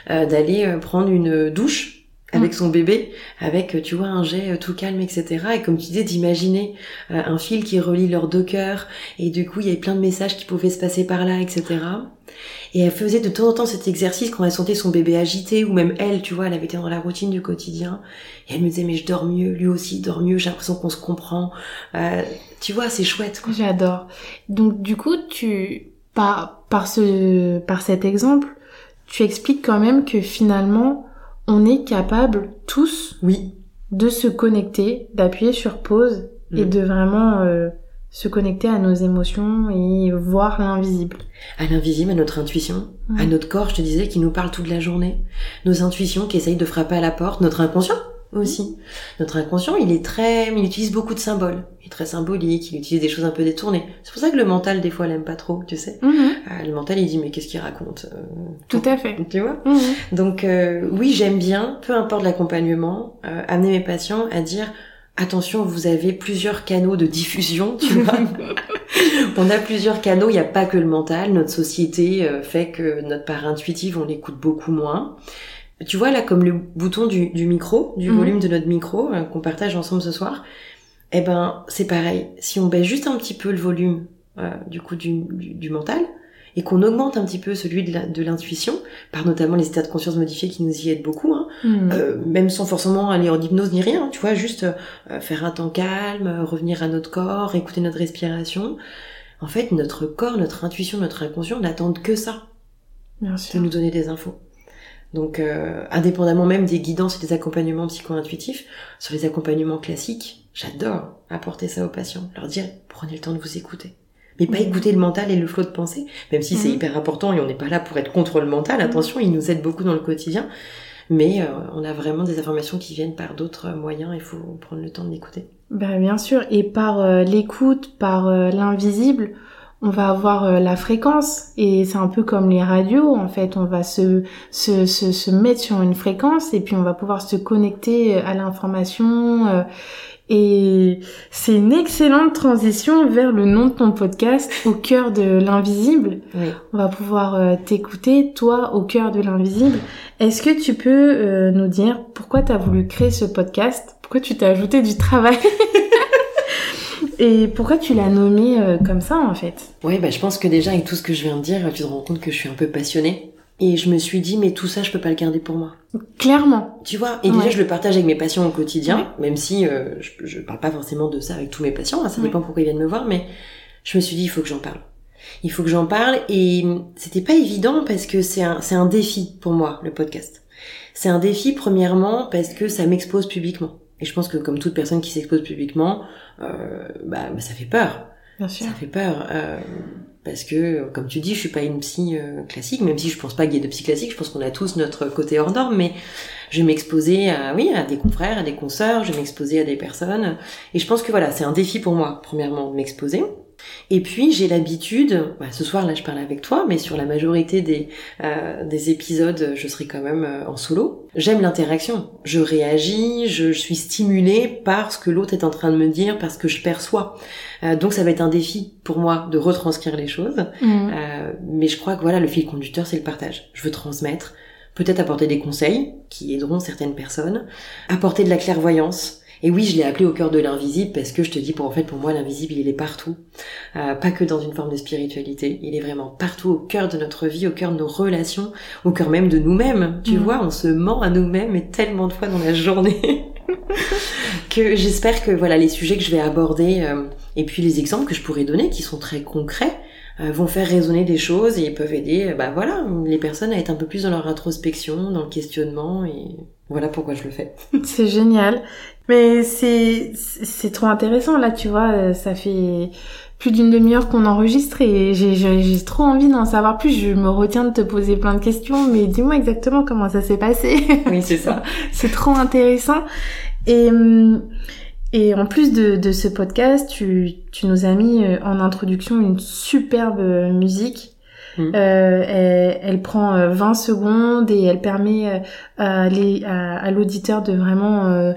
d'aller prendre une douche avec mm. son bébé, avec tu vois un jet euh, tout calme, etc. Et comme tu disais, d'imaginer euh, un fil qui relie leurs deux cœurs, et du coup il y avait plein de messages qui pouvaient se passer par là, etc. Et elle faisait de temps en temps cet exercice quand elle sentait son bébé agité, ou même elle, tu vois, elle avait été dans la routine du quotidien, et elle me disait mais je dors mieux, lui aussi dort mieux, j'ai l'impression qu'on se comprend. Euh, tu vois, c'est chouette. J'adore. Donc du coup, tu par par ce par cet exemple, tu expliques quand même que finalement on est capable tous, oui, de se connecter, d'appuyer sur pause et mm. de vraiment euh, se connecter à nos émotions et voir l'invisible. À l'invisible, à notre intuition, à notre corps, je te disais, qui nous parle toute la journée, nos intuitions qui essayent de frapper à la porte, notre inconscient aussi. Notre inconscient, il est très, il utilise beaucoup de symboles. Il est très symbolique, il utilise des choses un peu détournées. C'est pour ça que le mental, des fois, l'aime pas trop, tu sais. Mhm. Euh, le mental, il dit, mais qu'est-ce qu'il raconte euh, Tout à fait. Tu vois? Mhm. Donc, euh, oui, j'aime bien, peu importe l'accompagnement, amener mes patients à dire, attention, vous avez plusieurs canaux de diffusion, tu vois. on a plusieurs canaux, il n'y a pas que le mental. Notre société fait que notre part intuitive, on l'écoute beaucoup moins tu vois là comme le bouton du, micro, du mhm. volume de notre micro euh, qu'on partage ensemble ce soir, eh ben c'est pareil. Si on baisse juste un petit peu le volume euh, du coup du, du, mental et qu'on augmente un petit peu celui de l'intuition, par notamment les états de conscience modifiés qui nous y aident beaucoup, hein, mhm. euh, même sans forcément aller en hypnose ni rien, tu vois, juste faire un temps calme, revenir à notre corps, écouter notre respiration. En fait, notre corps, notre intuition, notre inconscient n'attendent que ça. Bien De nous donner des infos. Donc, euh, indépendamment même des guidances et des accompagnements psycho-intuitifs, sur les accompagnements classiques, j'adore apporter ça aux patients, leur dire prenez le temps de vous écouter. Mais pas mmh. écouter le mental et le flot de pensée, même si c'est mmh. hyper important et on n'est pas là pour être contre le mental, attention, il nous aide beaucoup dans le quotidien, mais euh, on a vraiment des informations qui viennent par d'autres moyens, il faut prendre le temps de l'écouter. Ben, bien sûr, et par euh, l'écoute, par l'invisible, on va avoir euh, la fréquence. Et c'est un peu comme les radios en fait. On va se, se, se, se, mettre sur une fréquence et puis on va pouvoir se connecter euh, à l'information euh, et c'est une excellente transition vers le nom de ton podcast au cœur de l'invisible. On va pouvoir t'écouter toi au cœur de l'invisible. Est-ce que tu peux nous dire pourquoi tu as voulu créer ce podcast? Pourquoi tu t'es ajouté du travail? Et pourquoi tu l'as nommé euh, comme ça en fait? Oui, bah, je pense que déjà avec tout ce que je viens de dire, tu te rends compte que je suis un peu passionnée. Et je me suis dit, mais tout ça, je peux pas le garder pour moi. Clairement. Tu vois, et déjà, je le partage avec mes patients au quotidien, même si euh, je, je parle pas forcément de ça avec tous mes patients, hein, ça dépend pourquoi ils viennent me voir, mais je me suis dit, il faut que j'en parle. Il faut que j'en parle, et c'était pas évident parce que c'est un, c'est un défi pour moi, le podcast. C'est un défi, premièrement, parce que ça m'expose publiquement. Et je pense que comme toute personne qui s'expose publiquement, bah, bah, ça fait peur. Bien sûr. Ça fait peur. Euh, parce que, comme tu dis, je suis pas une psy euh, classique, même si je pense pas qu'il y ait de psy classique, je pense qu'on a tous notre côté hors norme, mais je vais m'exposer à, oui, à des confrères, à des consoeurs, je vais m'exposer à des personnes. Et je pense que voilà, c'est un défi pour moi, premièrement, de m'exposer. Et puis j'ai l'habitude, bah, ce soir là je parle avec toi, mais sur la majorité des, euh, des épisodes je serai quand même euh, en solo. J'aime l'interaction, je réagis, je, suis stimulée par ce que l'autre est en train de me dire, parce que je perçois. Euh, donc ça va être un défi pour moi de retranscrire les choses. Mmh. mais je crois que voilà le fil conducteur c'est le partage. Je veux transmettre, peut-être apporter des conseils qui aideront certaines personnes, apporter de la clairvoyance Et oui, je l'ai appelé au cœur de l'invisible parce que je te dis, pour en fait, pour moi, l'invisible, il est partout. Euh, pas que dans une forme de spiritualité. Il est vraiment partout au cœur de notre vie, au cœur de nos relations, au cœur même de nous-mêmes. Tu mm. vois, on se ment à nous-mêmes et tellement de fois dans la journée. que j'espère que voilà les sujets que je vais aborder euh, et puis les exemples que je pourrais donner qui sont très concrets euh, vont faire résonner des choses et peuvent aider bah voilà les personnes à être un peu plus dans leur introspection, dans le questionnement et voilà pourquoi je le fais. C'est génial. Mais c'est c'est trop intéressant là, tu vois, euh, ça fait plus d'une demi-heure qu'on enregistre et j'ai trop envie d'en savoir plus. Je me retiens de te poser plein de questions, mais dis-moi exactement comment ça s'est passé. Oui, c'est ça. c'est trop intéressant. Et et en plus de, de ce podcast, tu, tu nous as mis euh, en introduction une superbe musique. Mmh. Euh, elle, elle, prend 20 secondes et elle permet à, à l'auditeur de vraiment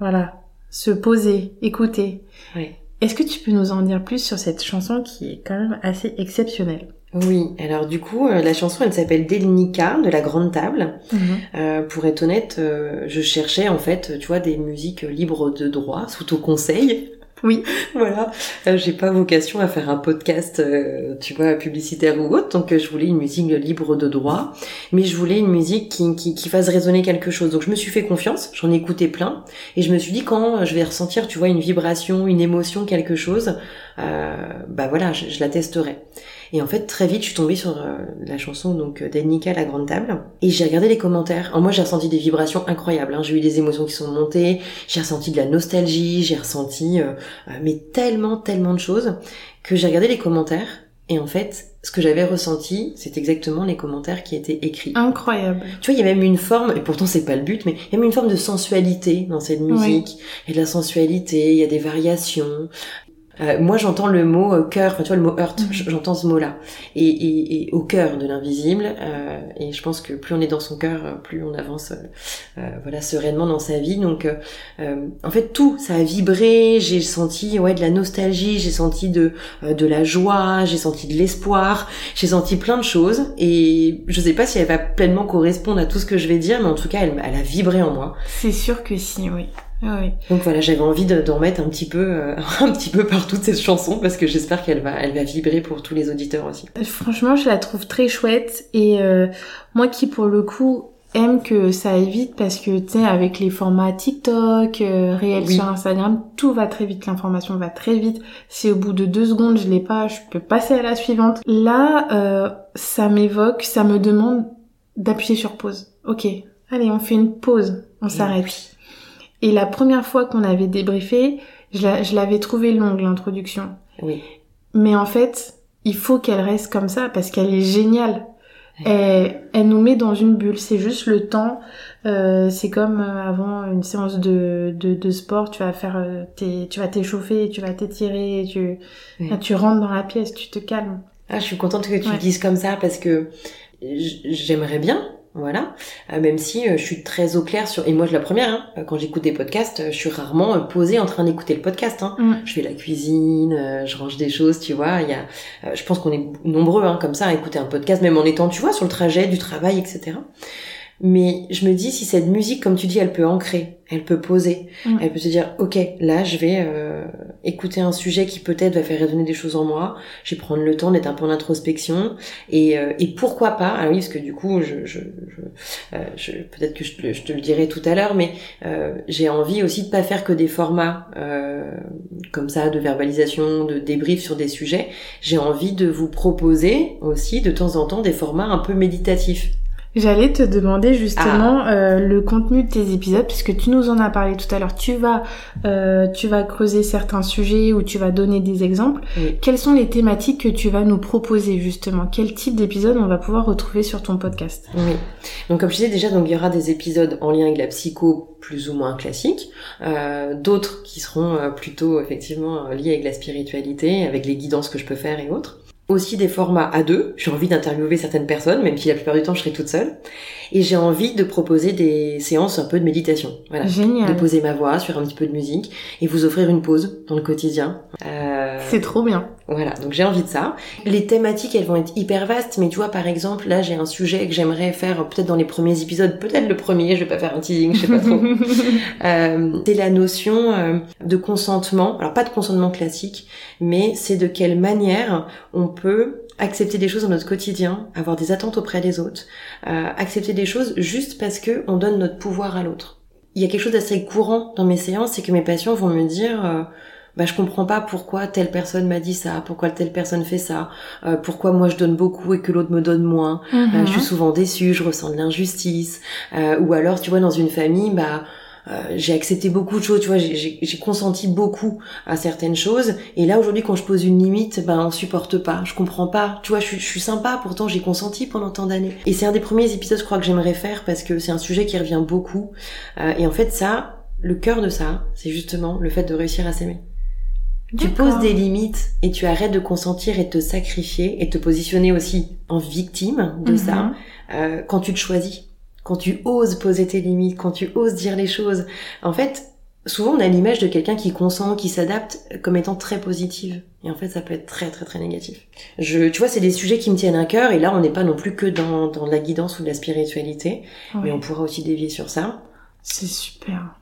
voilà, se poser, écouter. Oui. Est-ce que tu peux nous en dire plus sur cette chanson qui est quand même assez exceptionnelle? Oui, alors du coup, euh, la chanson, elle s'appelle Delnica de la Grande Table. Mhm. Euh, pour être honnête, euh, je cherchais en fait, tu vois, des musiques libres de droit sous ton conseil. Oui. voilà. Euh, j'ai pas vocation à faire un podcast, euh, tu vois, publicitaire ou autre. Donc, euh, je voulais une musique libre de droit. Mais je voulais une musique qui, qui, fasse résonner quelque chose. Donc, je me suis fait confiance. J'en ai écouté plein. Et je me suis dit, quand je vais ressentir, tu vois, une vibration, une émotion, quelque chose, bah voilà, je, je la testerai. Et en fait, très vite, je suis tombée sur euh, la chanson donc euh, d'Ennika, La Grande Table, et j'ai regardé les commentaires. Alors moi, j'ai ressenti des vibrations incroyables. Hein. J'ai eu des émotions qui sont montées, j'ai ressenti de la nostalgie, j'ai ressenti euh, mais tellement, tellement de choses que j'ai regardé les commentaires. Et en fait, ce que j'avais ressenti, c'est exactement les commentaires qui étaient écrits. Incroyable. Tu vois, il y a même une forme, et pourtant c'est pas le but, mais il y a même une forme de sensualité dans cette musique. Il y a de la sensualité, il y a des variations. Euh, moi, j'entends le mot euh, cœur, enfin, tu vois, le mot heurt, mhm. j'entends ce mot-là. Et, et, et, au cœur de l'invisible, euh, et je pense que plus on est dans son cœur, plus on avance euh, voilà, sereinement dans sa vie. Donc, en fait, tout, ça a vibré, j'ai senti ouais, de la nostalgie, j'ai senti de, de la joie, j'ai senti de l'espoir, j'ai senti plein de choses. Et je sais pas si elle va pleinement correspondre à tout ce que je vais dire, mais en tout cas, elle, elle a vibré en moi. C'est sûr que si, oui. Ah oui. Donc voilà, j'avais envie d'en mettre un petit peu, euh, un petit peu par toute cette chanson parce que j'espère qu'elle va, elle va vibrer pour tous les auditeurs aussi. Franchement, je la trouve très chouette et euh, moi qui pour le coup aime que ça aille vite parce que tu sais avec les formats TikTok, euh, réels sur Instagram, tout va très vite, l'information va très vite. Si au bout de deux secondes je l'ai pas, je peux passer à la suivante. Là, euh, ça m'évoque, ça me demande d'appuyer sur pause. Ok, allez, on fait une pause, on s'arrête. Et la première fois qu'on avait débriefé, je l'avais trouvé longue l'introduction. Oui. Mais en fait, il faut qu'elle reste comme ça parce qu'elle est géniale. Elle, elle, nous met dans une bulle. C'est juste le temps. Euh, c'est comme euh, avant une séance de, de, de, sport. Tu vas faire, euh, tu vas t'échauffer, tu vas t'étirer, tu, tu rentres dans la pièce, tu te calmes. Ah, je suis contente que tu dises comme ça parce que j'aimerais bien voilà, euh, même si euh, je suis très au clair sur et moi je la première hein, euh, quand j'écoute des podcasts, je suis rarement posée en train d'écouter le podcast hein. Mm. Je fais la cuisine, je range des choses, tu vois, il y a je pense qu'on est nombreux hein, comme ça à écouter un podcast même en étant tu vois sur le trajet du travail etc. Mais je me dis si cette musique, comme tu dis, elle peut ancrer, elle peut poser, mm. elle peut se dire, ok, là, je vais euh, écouter un sujet qui peut-être va faire résonner des choses en moi. Je vais prendre le temps d'être un peu en introspection et, euh, et pourquoi pas Ah oui, parce que du coup, je, je, je, euh, je peut-être que je te, je te, le dirai tout à l'heure, mais j'ai envie aussi de pas faire que des formats comme ça de verbalisation, de débrief sur des sujets. J'ai envie de vous proposer aussi de temps en temps des formats un peu méditatifs. J'allais te demander justement ah. euh, le contenu de tes épisodes puisque tu nous en as parlé tout à l'heure. Tu vas euh, tu vas creuser certains sujets ou tu vas donner des exemples. Quelles sont les thématiques que tu vas nous proposer justement? Quel type d'épisode on va pouvoir retrouver sur ton podcast? Oui. Donc comme je disais déjà, donc il y aura des épisodes en lien avec la psycho plus ou moins classiques, euh, d'autres qui seront euh, plutôt effectivement liés avec la spiritualité, avec les guidances que je peux faire et autres. Aussi des formats à deux. J'ai envie d'interviewer certaines personnes, même si la plupart du temps je serai toute seule. Et j'ai envie de proposer des séances un peu de méditation. Voilà. Génial. De poser ma voix sur un petit peu de musique et vous offrir une pause dans le quotidien. Euh... C'est trop bien. Voilà, donc j'ai envie de ça. Les thématiques, elles vont être hyper vastes, mais tu vois, par exemple, là, j'ai un sujet que j'aimerais faire peut-être dans les premiers épisodes, peut-être le premier, je vais pas faire un teasing, je sais pas trop. euh, c'est la notion euh, de consentement. Alors pas de consentement classique, mais c'est de quelle manière on peut accepter des choses dans notre quotidien, avoir des attentes auprès des autres, euh, accepter des choses juste parce que on donne notre pouvoir à l'autre. Il y a quelque chose d'assez courant dans mes séances, c'est que mes patients vont me dire euh, bah je comprends pas pourquoi telle personne m'a dit ça, pourquoi telle personne fait ça, euh, pourquoi moi je donne beaucoup et que l'autre me donne moins. Mhm. je suis souvent déçue, je ressens de l'injustice. ou alors tu vois dans une famille bah euh, j'ai accepté beaucoup de choses, tu vois, j'ai consenti beaucoup à certaines choses. Et là aujourd'hui, quand je pose une limite, ben on supporte pas, je comprends pas. Tu vois, je, je suis sympa, pourtant j'ai consenti pendant tant d'années. Et c'est un des premiers épisodes, je crois, que j'aimerais faire parce que c'est un sujet qui revient beaucoup. Euh, et en fait, ça, le cœur de ça, c'est justement le fait de réussir à s'aimer. Tu poses des limites et tu arrêtes de consentir et de te sacrifier et te positionner aussi en victime de ça mhm. euh, quand tu te choisis quand tu oses poser tes limites, quand tu oses dire les choses. En fait, souvent on a l'image de quelqu'un qui consent, qui s'adapte comme étant très positive. Et en fait, ça peut être très très très négatif. Je, tu vois, c'est des sujets qui me tiennent à cœur. Et là, on n'est pas non plus que dans, dans la guidance ou de la spiritualité. Mais on pourra aussi dévier sur ça. C'est super.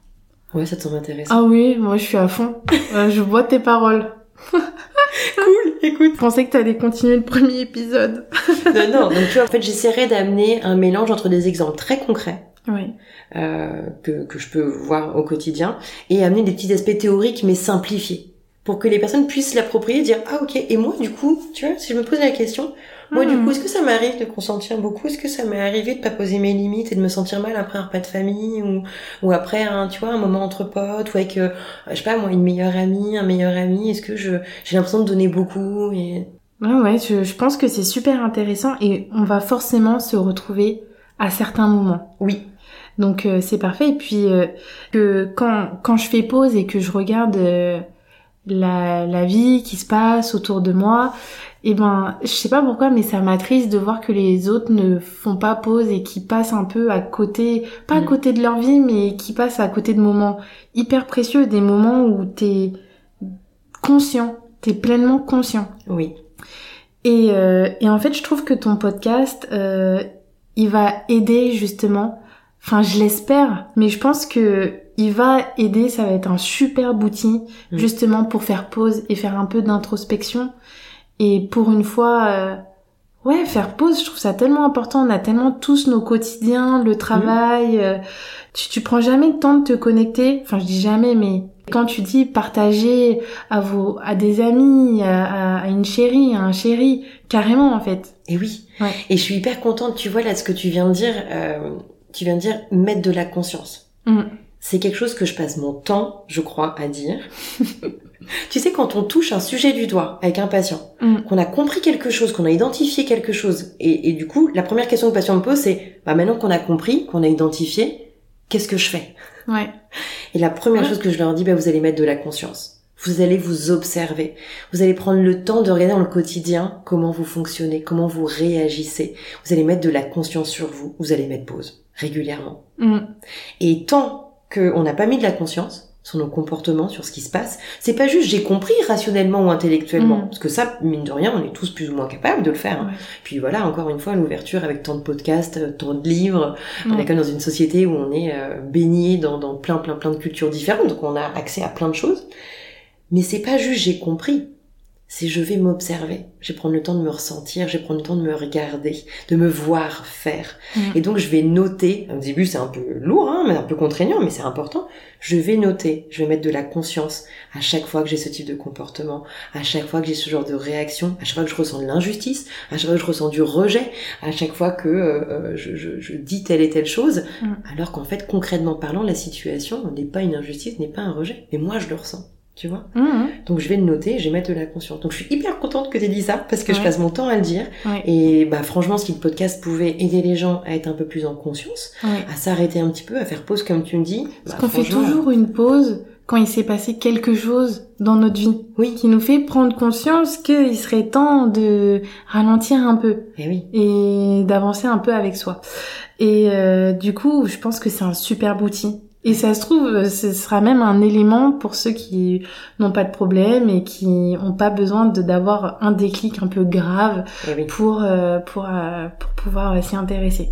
Ouais, ça te semble intéressant. Ah oui, moi je suis à fond. Euh, je vois tes paroles. cool, écoute. Je pensais que t'allais continuer le premier épisode. non, non, donc tu vois, en fait, j'essaierai d'amener un mélange entre des exemples très concrets. Oui. Euh, que, que je peux voir au quotidien et amener des petits aspects théoriques mais simplifiés pour que les personnes puissent l'approprier dire ah ok et moi du coup tu vois si je me pose la question moi, du coup, hmm. est-ce que ça m'arrive de consentir beaucoup? Est-ce que ça m'est arrivé de pas poser mes limites et de me sentir mal après un repas de famille ou, ou après un, tu vois, un moment entre potes ou avec, euh, je sais pas, moi, une meilleure amie, un meilleur ami? Est-ce que je, j'ai l'impression de donner beaucoup et... Ouais, ouais, je, je pense que c'est super intéressant et on va forcément se retrouver à certains moments. Oui. Donc euh, c'est parfait. Et puis euh, que quand quand je fais pause et que je regarde la, la vie qui se passe autour de moi, et eh ben je sais pas pourquoi mais ça m'attriste de voir que les autres ne font pas pause et qui passent un peu à côté pas à mm. côté de leur vie mais qui passent à côté de moments hyper précieux des moments où t'es conscient t'es pleinement conscient oui et, euh, et en fait je trouve que ton podcast euh, il va aider justement enfin je l'espère mais je pense que il va aider ça va être un super outil mm. justement pour faire pause et faire un peu d'introspection et pour une fois, euh, ouais, faire pause, je trouve ça tellement important. On a tellement tous nos quotidiens, le travail. Mhm. Euh, tu, tu prends jamais le temps de te connecter. Enfin, je dis jamais, mais quand tu dis partager à vos, à des amis, à, à une chérie, à un chéri, carrément en fait. Et oui. Et je suis hyper contente. Tu vois là ce que tu viens de dire. Euh, tu viens de dire mettre de la conscience. Mm. C'est quelque chose que je passe mon temps, je crois, à dire. tu sais, quand on touche un sujet du doigt avec un patient, mm. qu'on a compris quelque chose, qu'on a identifié quelque chose, et, du coup, la première question que le patient me pose, c'est, bah maintenant qu'on a compris, qu'on a identifié, qu'est-ce que je fais? Ouais. Et la première chose que je leur dis, bah vous allez mettre de la conscience. Vous allez vous observer. Vous allez prendre le temps de regarder dans le quotidien comment vous fonctionnez, comment vous réagissez. Vous allez mettre de la conscience sur vous. Vous allez mettre pause régulièrement. Mm. Et tant qu'on n'a pas mis de la conscience sur nos comportements, sur ce qui se passe. C'est pas juste j'ai compris rationnellement ou intellectuellement, mm. parce que ça, mine de rien, on est tous plus ou moins capables de le faire. Hein. Puis voilà, encore une fois, l'ouverture avec tant de podcasts, euh, tant de livres, on est quand même dans une société où on est euh, baigné dans, dans plein, plein, plein de cultures différentes, donc on a accès à plein de choses. Mais c'est pas juste j'ai compris, c'est je vais m'observer, je vais prendre le temps de me ressentir, je vais prendre le temps de me regarder, de me voir faire. Mm. Et donc je vais noter, au début c'est un peu lourd, hein, mais un peu contraignant, mais c'est important, je vais noter, je vais mettre de la conscience à chaque fois que j'ai ce type de comportement, à chaque fois que j'ai ce genre de réaction, à chaque fois que je ressens de l'injustice, à chaque fois que je ressens du rejet, à chaque fois que euh, euh, je, je, je, dis telle et telle chose, mm. alors qu'en fait concrètement parlant, la situation n'est pas une injustice, n'est pas un rejet, mais moi je le ressens tu vois. Mmh. Donc je vais le noter, je vais mettre de la conscience. Donc je suis hyper contente que tu aies dit ça parce que je passe mon temps à le dire. Et bah franchement, si le podcast pouvait aider les gens à être un peu plus en conscience, à s'arrêter un petit peu, à faire pause comme tu me dis. Parce bah, qu'on fait toujours une pause quand il s'est passé quelque chose dans notre vie. Oui. Qui nous fait prendre conscience qu'il serait temps de ralentir un peu. Et eh oui. Et d'avancer un peu avec soi. Et euh, du coup, je pense que c'est un super outil. Et ça se trouve, ce sera même un élément pour ceux qui n'ont pas de problème et qui n'ont pas besoin d'avoir un déclic un peu grave eh pour, euh, pour, euh, pour pouvoir s'y intéresser.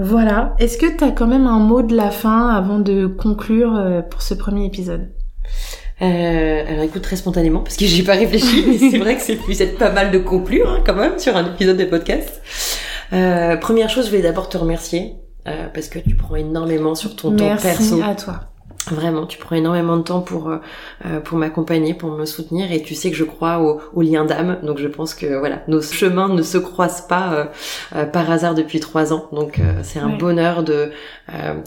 Voilà. Est-ce que tu as quand même un mot de la fin avant de conclure euh, pour ce premier épisode? Euh, alors écoute très spontanément parce que j'ai pas réfléchi mais c'est vrai que c'est plus être pas mal de conclure hein, quand même sur un épisode de podcast. Euh, première chose, je vais d'abord te remercier euh, parce que tu prends énormément sur ton temps perso. Merci à toi. Vraiment, tu prends énormément de temps pour euh, euh, pour m'accompagner, pour me soutenir, et tu sais que je crois au, au lien d'âme. Donc je pense que voilà, nos chemins ne se croisent pas euh, par hasard depuis trois ans. Donc c'est un bonheur de.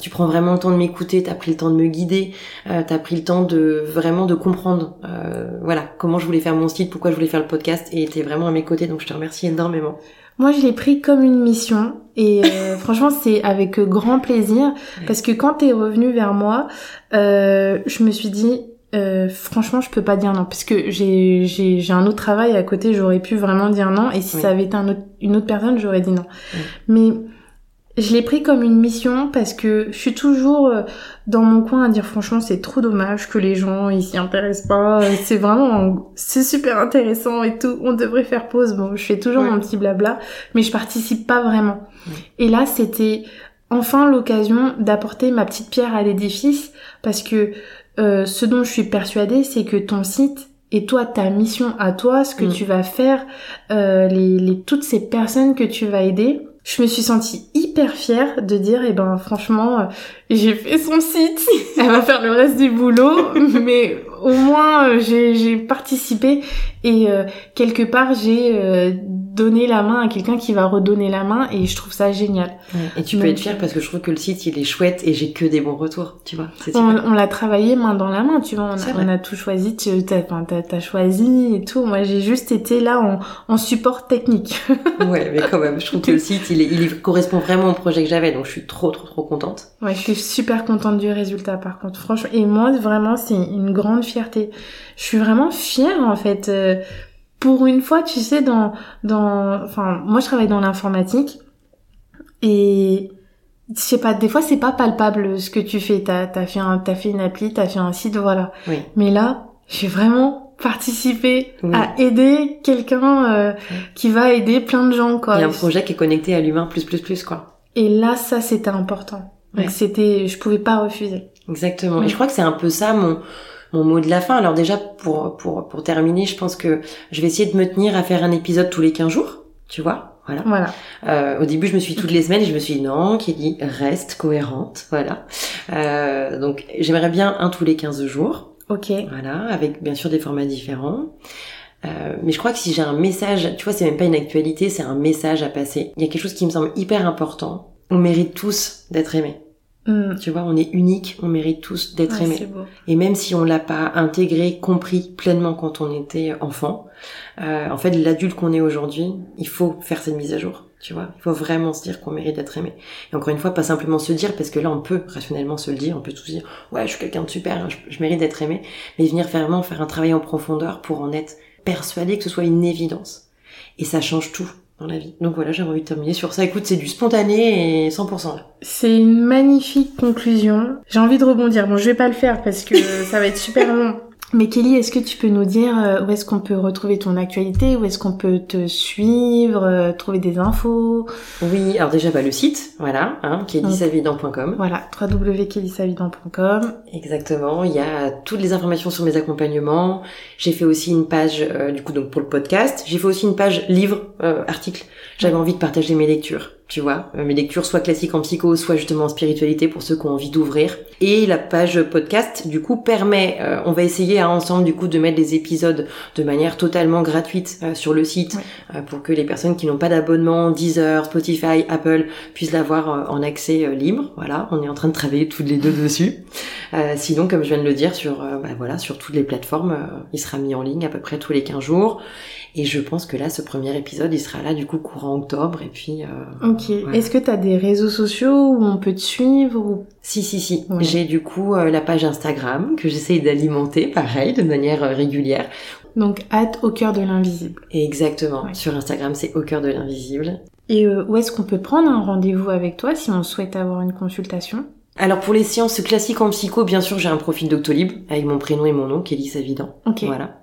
tu prends vraiment le temps de m'écouter, t'as pris le temps de me guider, t'as pris le temps de vraiment de comprendre, voilà, comment je voulais faire mon site, pourquoi je voulais faire le podcast, et t'es vraiment à mes côtés. Donc je te remercie énormément. Moi, je l'ai pris comme une mission et euh, franchement, c'est avec grand plaisir parce que quand t'es revenu vers moi, euh, je me suis dit, euh, franchement, je peux pas dire non parce que j'ai un autre travail à côté, j'aurais pu vraiment dire non et si ça avait été un autre, une autre personne, j'aurais dit non. Mais je l'ai pris comme une mission parce que je suis toujours euh, dans mon coin à dire franchement c'est trop dommage que les gens ils s'y intéressent pas. C'est vraiment c'est super intéressant et tout. On devrait faire pause. Bon je fais toujours mon petit blabla mais je participe pas vraiment. Et là c'était enfin l'occasion d'apporter ma petite pierre à l'édifice parce que euh, ce dont je suis persuadée c'est que ton site et toi ta mission à toi ce que mm. tu vas faire euh, les, les toutes ces personnes que tu vas aider je me suis sentie hyper fière de dire, eh ben franchement, euh, j'ai fait son site, elle va faire le reste du boulot, mais au moins euh, j'ai participé et euh, quelque part j'ai donner la main à quelqu'un qui va redonner la main et je trouve ça génial. et tu peux être fier parce que je trouve que le site il est chouette et j'ai que des bons retours, tu vois. On, on l'a travaillé main dans la main, tu vois. On a, a tout choisi, tu as, choisi et tout. Moi j'ai juste été là en, en support technique. ouais, mais quand même, je trouve que le site il, est, il correspond vraiment au projet que j'avais, donc je suis trop trop trop contente. Ouais, je suis super contente du résultat par contre, franchement. Et moi vraiment c'est une grande fierté. Je suis vraiment fière en fait. Euh, pour une fois, tu sais, dans, dans, enfin, moi je travaille dans l'informatique et je sais pas, des fois c'est pas palpable ce que tu fais. T'as, as fait un, t'as fait une appli, t'as fait un site, voilà. Oui. Mais là, j'ai vraiment participé à aider quelqu'un euh, qui va aider plein de gens, quoi. Il y a un projet qui est connecté à l'humain plus plus plus, quoi. Et là, ça c'était important. Donc c'était, je pouvais pas refuser. Exactement. Et je crois que c'est un peu ça mon mon mot de la fin. Alors déjà, pour, pour, pour terminer, je pense que je vais essayer de me tenir à faire un épisode tous les 15 jours, tu vois voilà. voilà. Euh, au début, je me suis toutes les semaines et je me suis dit non, dit reste cohérente, voilà. Euh, donc j'aimerais bien un tous les 15 jours. Ok. Voilà, avec bien sûr des formats différents. Euh, mais je crois que si j'ai un message, tu vois, c'est même pas une actualité, c'est un message à passer. Il y a quelque chose qui me semble hyper important. On mérite tous d'être aimés. Mm. Tu vois, on est unique, on mérite tous d'être aimés. Et même si on l'a pas intégré, compris pleinement quand on était enfant, euh, en fait, l'adulte qu'on est aujourd'hui, il faut faire cette mise à jour. Tu vois, il faut vraiment se dire qu'on mérite d'être aimé. Et encore une fois, pas simplement se dire, parce que là, on peut rationnellement se le dire, on peut tous dire, ouais, je suis quelqu'un de super, je, je, mérite d'être aimé, mais venir vraiment faire un travail en profondeur pour en être persuadé que ce soit une évidence. Et ça change tout dans la vie. Donc voilà, j'avais envie de terminer sur ça. Écoute, c'est du spontané et 100%. C'est une magnifique conclusion. J'ai envie de rebondir. Bon, je vais pas le faire parce que ça va être super long. Mais Kelly, est-ce que tu peux nous dire euh, où est-ce qu'on peut retrouver ton actualité, où est-ce qu'on peut te suivre, euh, trouver des infos? Oui, alors déjà bah, le site, voilà, hein, kellysavidan.com. Voilà, www.kellysavidan.com. Exactement, il y a toutes les informations sur mes accompagnements. J'ai fait aussi une page, euh, du coup donc pour le podcast, j'ai fait aussi une page livre, article. J'avais envie de partager mes lectures tu vois, euh, mes lectures soit classiques en psycho, soit justement en spiritualité pour ceux qui ont envie d'ouvrir. Et la page podcast, du coup, permet, euh, on va essayer à hein, ensemble, du coup, de mettre des épisodes de manière totalement gratuite euh, sur le site pour que les personnes qui n'ont pas d'abonnement, Deezer, Spotify, Apple, puissent l'avoir en accès libre. Voilà, on est en train de travailler toutes les deux dessus. sinon, comme je viens de le dire, sur, bah, voilà, sur toutes les plateformes, il sera mis en ligne à peu près tous les 15 jours. Et je pense que là, ce premier épisode, il sera là du coup courant octobre. Et puis. Euh, ok. Est-ce que tu as des réseaux sociaux où on peut te suivre ou... Si, si, si. J'ai du coup euh, la page Instagram que j'essaye d'alimenter, pareil, de manière euh, régulière. Donc, hâte au cœur de l'invisible. Exactement. Sur Instagram, c'est au cœur de l'invisible. Et où est-ce qu'on peut prendre un rendez-vous avec toi si on souhaite avoir une consultation? Alors pour les séances classiques en psycho, bien sûr, j'ai un profil Doctolib avec mon prénom et mon nom, Kelly Savidan. Ok. Voilà.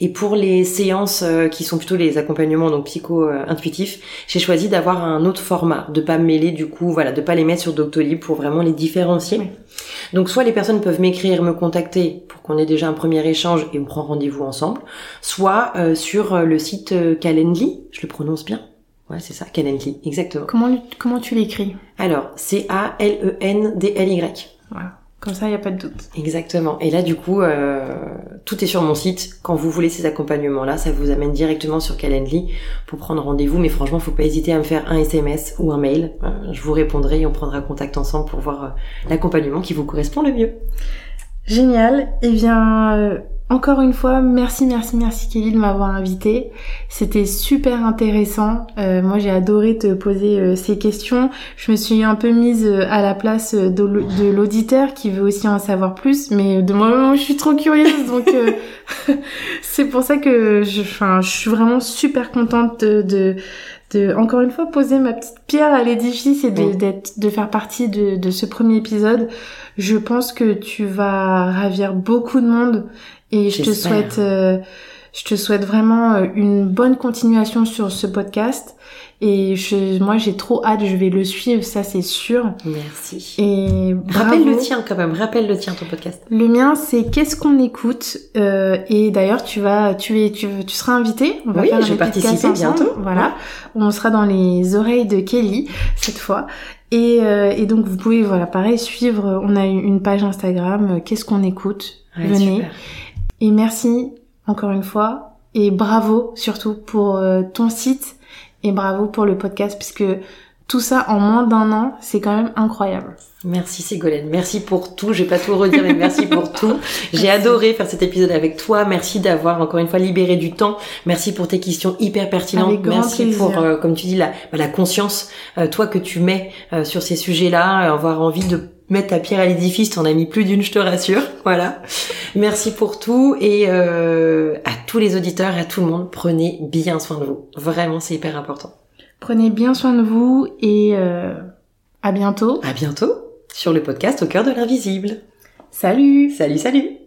Et pour les séances euh, qui sont plutôt les accompagnements donc psycho intuitifs, j'ai choisi d'avoir un autre format, de pas mêler du coup, voilà, de pas les mettre sur Doctolib pour vraiment les différencier. Donc soit les personnes peuvent m'écrire, me contacter pour qu'on ait déjà un premier échange et on prend rendez-vous ensemble, soit euh, sur euh, le site Calendly, je le prononce bien. Ouais, c'est ça, Calendly, exactement. Comment, comment tu l'écris Alors, C-A-L-E-N-D-L-Y. Voilà. Comme ça, il n'y a pas de doute. Exactement. Et là, du coup, euh, tout est sur mon site. Quand vous voulez ces accompagnements-là, ça vous amène directement sur Calendly pour prendre rendez-vous. Mais franchement, faut pas hésiter à me faire un SMS ou un mail. Euh, je vous répondrai et on prendra contact ensemble pour voir euh, l'accompagnement qui vous correspond le mieux. Génial. Eh bien, encore une fois, merci, merci, merci Kelly de m'avoir invité. C'était super intéressant. Euh, moi, j'ai adoré te poser euh, ces questions. Je me suis un peu mise euh, à la place de l'auditeur qui veut aussi en savoir plus, mais de moi, je suis trop curieuse, donc c'est pour ça que je, enfin, je suis vraiment super contente de, de, encore une fois poser ma petite pierre à l'édifice et de faire partie de, de ce premier épisode. Je pense que tu vas ravir beaucoup de monde et je te souhaite, euh, je te souhaite vraiment euh, une bonne continuation sur ce podcast. Et je, moi, j'ai trop hâte, je vais le suivre, ça c'est sûr. Merci. Et rappelle le tien quand même, rappelle le tien ton podcast. Le mien, c'est qu'est-ce qu'on écoute. Euh, et d'ailleurs, tu vas, tu es, tu, tu seras invité. On va oui, faire je vais participer bientôt. Voilà, on sera dans les oreilles de Kelly cette fois. Et, euh, et donc vous pouvez, voilà, pareil, suivre. On a une page Instagram. Qu'est-ce qu'on écoute? Venez. Super. Et merci encore une fois et bravo surtout pour euh, ton site et bravo pour le podcast puisque tout ça en moins d'un an, c'est quand même incroyable. Merci Ségolène, merci pour tout. Je vais pas tout redire, mais merci pour tout. J'ai adoré faire cet épisode avec toi. Merci d'avoir encore une fois libéré du temps. Merci pour tes questions hyper pertinentes. merci pour, euh, comme tu dis, la, la conscience, euh, toi que tu mets sur ces sujets-là, avoir envie de mettre ta pierre à l'édifice, t'en as mis plus d'une, je te rassure. Voilà. Merci pour tout et euh, à tous les auditeurs et à tout le monde, prenez bien soin de vous. Vraiment, c'est hyper important. Prenez bien soin de vous et euh, à bientôt. À bientôt sur le podcast Au cœur de l'invisible. Salut. Salut, salut.